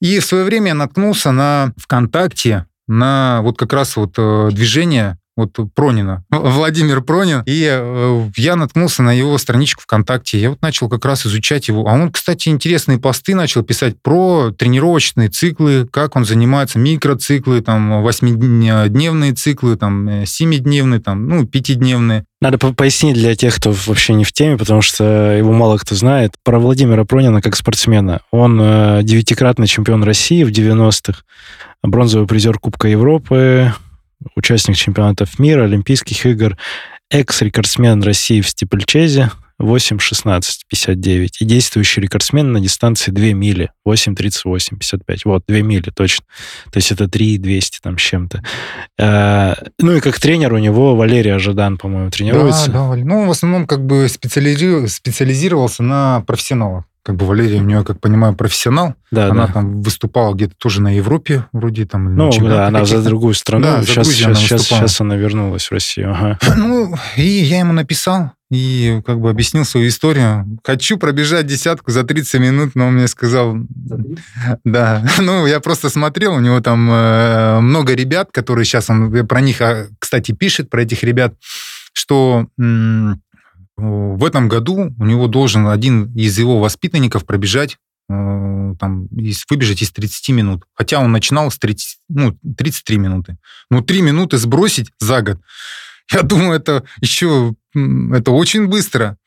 И в свое время я наткнулся на ВКонтакте, на вот как раз вот э, движение вот Пронина, Владимир Пронин, и э, я наткнулся на его страничку ВКонтакте, я вот начал как раз изучать его, а он, кстати, интересные посты начал писать про тренировочные циклы, как он занимается, микроциклы, там, восьмидневные циклы, там, э, семидневные, там, ну, пятидневные. Надо по- пояснить для тех, кто вообще не в теме, потому что его мало кто знает. Про Владимира Пронина как спортсмена. Он э, девятикратный чемпион России в 90-х, бронзовый призер Кубка Европы, участник чемпионатов мира, Олимпийских игр, экс-рекордсмен России в стипльчезе 8.16.59 и действующий рекордсмен на дистанции 2 мили 8.38.55. Вот, 2 мили, точно. То есть это 3.200 там с чем-то. Э, Ну и как тренер у него Валерий Ожидан, по-моему, тренируется. Да, да, ну, в основном как бы специализи- специализировался на профессионалах. Как бы Валерия, у нее, как понимаю, профессионал. Да, она да. там выступала где-то тоже на Европе, вроде там. Ну, да, она за другую страну. Да, за сейчас, она сейчас, сейчас, она вернулась в Россию. Ага. (clears throat) Ну, и я ему написал, и как бы объяснил свою историю. Хочу пробежать десятку за 30 минут, но он мне сказал... Да, (laughs) ну, я просто смотрел, у него там э, много ребят, которые сейчас, он про них, а, кстати, пишет, про этих ребят, что м, в этом году у него должен один из его воспитанников пробежать э, там, из, выбежать из 30 минут. Хотя он начинал с 30, ну, 33 минуты. Ну, 3 минуты сбросить за год. (laughs) Я думаю, это еще это очень быстро.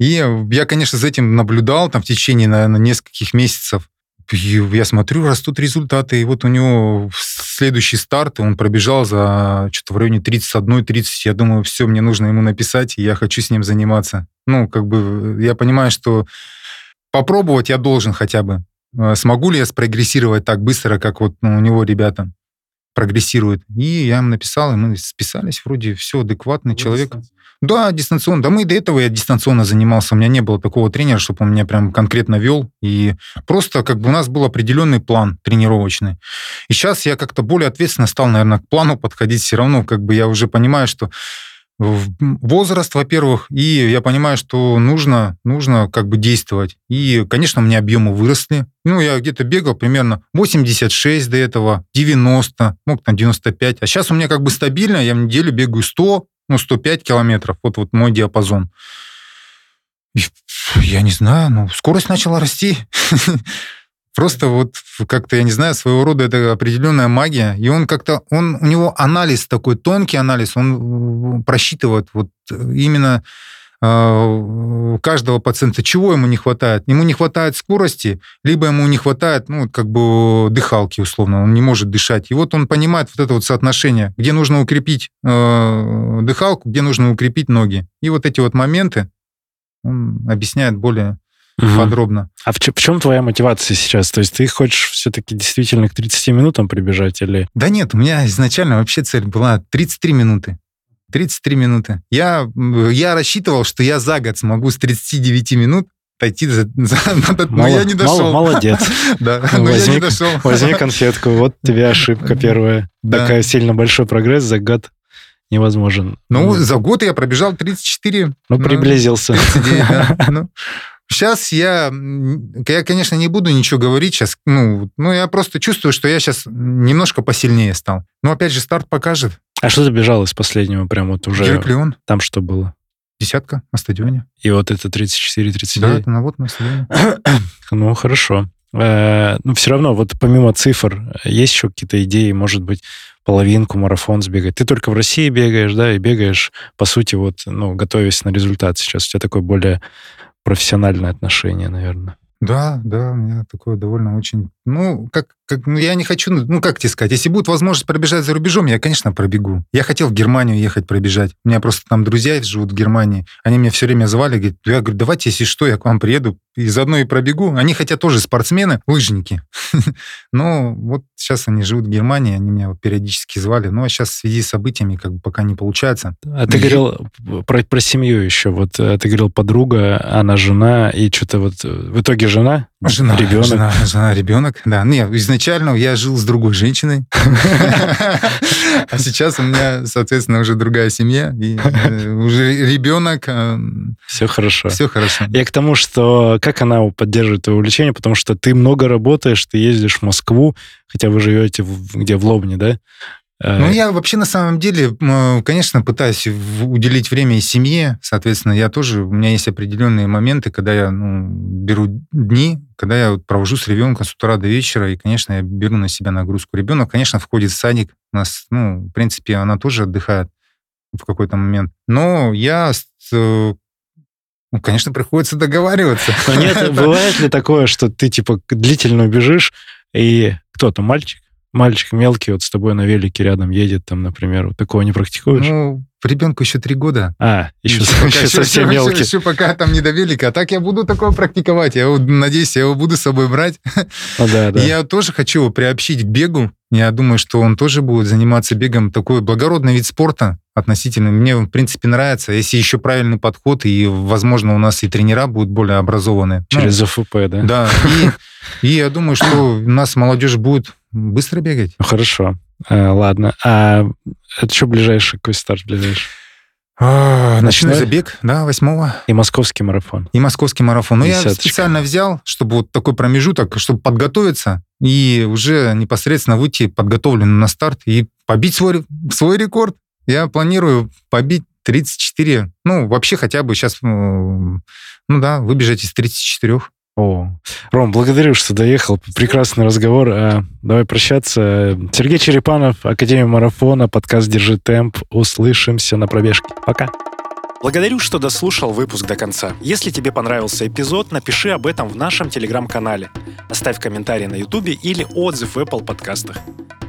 И я, конечно, за этим наблюдал там в течение, наверное, нескольких месяцев. Я смотрю, растут результаты. И вот у него следующий старт, он пробежал за что-то в районе 31-30. Я думаю, все, мне нужно ему написать, и я хочу с ним заниматься. Ну, как бы я понимаю, что попробовать я должен хотя бы. Э, Смогу ли я спрогрессировать так быстро, как вот ну, у него ребята прогрессируют? И я им написал, и мы списались, вроде все адекватный человек. Да, дистанционно. Да мы до этого я дистанционно занимался. У меня не было такого тренера, чтобы он меня прям конкретно вел. И просто как бы у нас был определенный план тренировочный. И сейчас я как-то более ответственно стал, наверное, к плану подходить. Все равно как бы я уже понимаю, что возраст, во-первых, и я понимаю, что нужно, нужно как бы действовать. И, конечно, у меня объемы выросли. Ну, я где-то бегал примерно 86 до этого, 90, мог там 95. А сейчас у меня как бы стабильно, я в неделю бегаю 100, ну, 105 километров. Вот, вот мой диапазон. Я не знаю, ну, скорость начала расти. (laughs) Просто вот как-то, я не знаю, своего рода это определенная магия. И он как-то, он, у него анализ такой, тонкий анализ, он просчитывает вот именно э, каждого пациента, чего ему не хватает. Ему не хватает скорости, либо ему не хватает, ну, как бы дыхалки, условно, он не может дышать. И вот он понимает вот это вот соотношение, где нужно укрепить э, дыхалку, где нужно укрепить ноги. И вот эти вот моменты он объясняет более угу. подробно. А в, в чем твоя мотивация сейчас? То есть ты хочешь все-таки действительно к 30 минутам прибежать или... Да нет, у меня изначально вообще цель была 33 минуты. 33 минуты. Я, я рассчитывал, что я за год смогу с 39 минут дойти за, (laughs) за надо, (laughs) но я не дошел. молодец. да, но возьми, я не дошел. Возьми конфетку, вот тебе ошибка первая. Да. Такая сильно большой прогресс за год невозможен. Ну, за год я пробежал 34. Ну, приблизился. 39, да. (laughs) ну, Сейчас я, я, конечно, не буду ничего говорить сейчас, ну, ну, я просто чувствую, что я сейчас немножко посильнее стал. Но опять же, старт покажет. А что ты бежал из последнего прям вот уже? Гераклион. Там что было? Десятка на стадионе. И вот это 34-39? Да, это на вот на стадионе. (clears throat) ну, хорошо. Э, ну, все равно, вот помимо цифр, есть еще какие-то идеи, может быть, половинку, марафон сбегать. Ты только в России бегаешь, да, и бегаешь, по сути, вот, ну, готовясь на результат сейчас. У тебя такой более профессиональное отношение, наверное. Да, да, у меня такое довольно очень... Ну, как, как, ну, я не хочу, ну, как тебе сказать, если будет возможность пробежать за рубежом, я, конечно, пробегу. Я хотел в Германию ехать пробежать. У меня просто там друзья живут в Германии. Они меня все время звали, говорят, я говорю, давайте, если что, я к вам приеду и заодно и пробегу. Они хотя тоже спортсмены, лыжники. (laughs) Но вот сейчас они живут в Германии, они меня вот периодически звали. Ну, а сейчас в связи с событиями как бы пока не получается. А ты говорил про, про семью еще. Вот э, ты говорил, подруга, она жена, и что-то вот э, в итоге жена? Жена, ребенок. Жена, жена, ребенок, да. Нет, изначально я жил с другой женщиной, (laughs) а сейчас у меня, соответственно, уже другая семья, и э, уже ребенок. Э, все хорошо. Все хорошо. Я к тому, что как она поддерживает твое увлечение, потому что ты много работаешь, ты ездишь в Москву, хотя вы живете где, в Лобне, да? Э, ну, я вообще на самом деле, конечно, пытаюсь уделить время и семье. Соответственно, я тоже, у меня есть определенные моменты, когда я ну, беру дни, когда я провожу с ребенком с утра до вечера, и, конечно, я беру на себя нагрузку. Ребенок, конечно, входит в садик. У нас, ну, в принципе, она тоже отдыхает в какой-то момент. Но я ну, конечно, приходится договариваться. Но нет, бывает ли такое, что ты, типа, длительно бежишь, и кто-то, мальчик, мальчик мелкий вот с тобой на велике рядом едет, там, например, вот такого не практикуешь? Ну, ребенку еще три года. А, еще, еще, еще совсем еще, мелкий. Еще, еще пока там не до велика. А так я буду такое практиковать. Я надеюсь, я его буду с собой брать. Ну, да, да. я тоже хочу его приобщить к бегу. Я думаю, что он тоже будет заниматься бегом. Такой благородный вид спорта относительно. Мне, в принципе, нравится. Если еще правильный подход, и, возможно, у нас и тренера будут более образованные. Через ну, ОФП, да? Да. И, и я думаю, что у нас молодежь будет быстро бегать. Хорошо. А, ладно. А это что ближайший? Какой старт ближайший? А, ночной забег, да, восьмого. И московский марафон. И московский марафон. Ну, я специально взял, чтобы вот такой промежуток, чтобы подготовиться и уже непосредственно выйти подготовленным на старт и побить свой, свой рекорд. Я планирую побить 34, ну, вообще хотя бы сейчас, ну да, выбежать из 34. О, Ром, благодарю, что доехал. Прекрасный разговор. А, давай прощаться. Сергей Черепанов, Академия марафона, подкаст «Держи темп». Услышимся на пробежке. Пока. Благодарю, что дослушал выпуск до конца. Если тебе понравился эпизод, напиши об этом в нашем телеграм-канале. Оставь комментарий на ютубе или отзыв в Apple подкастах.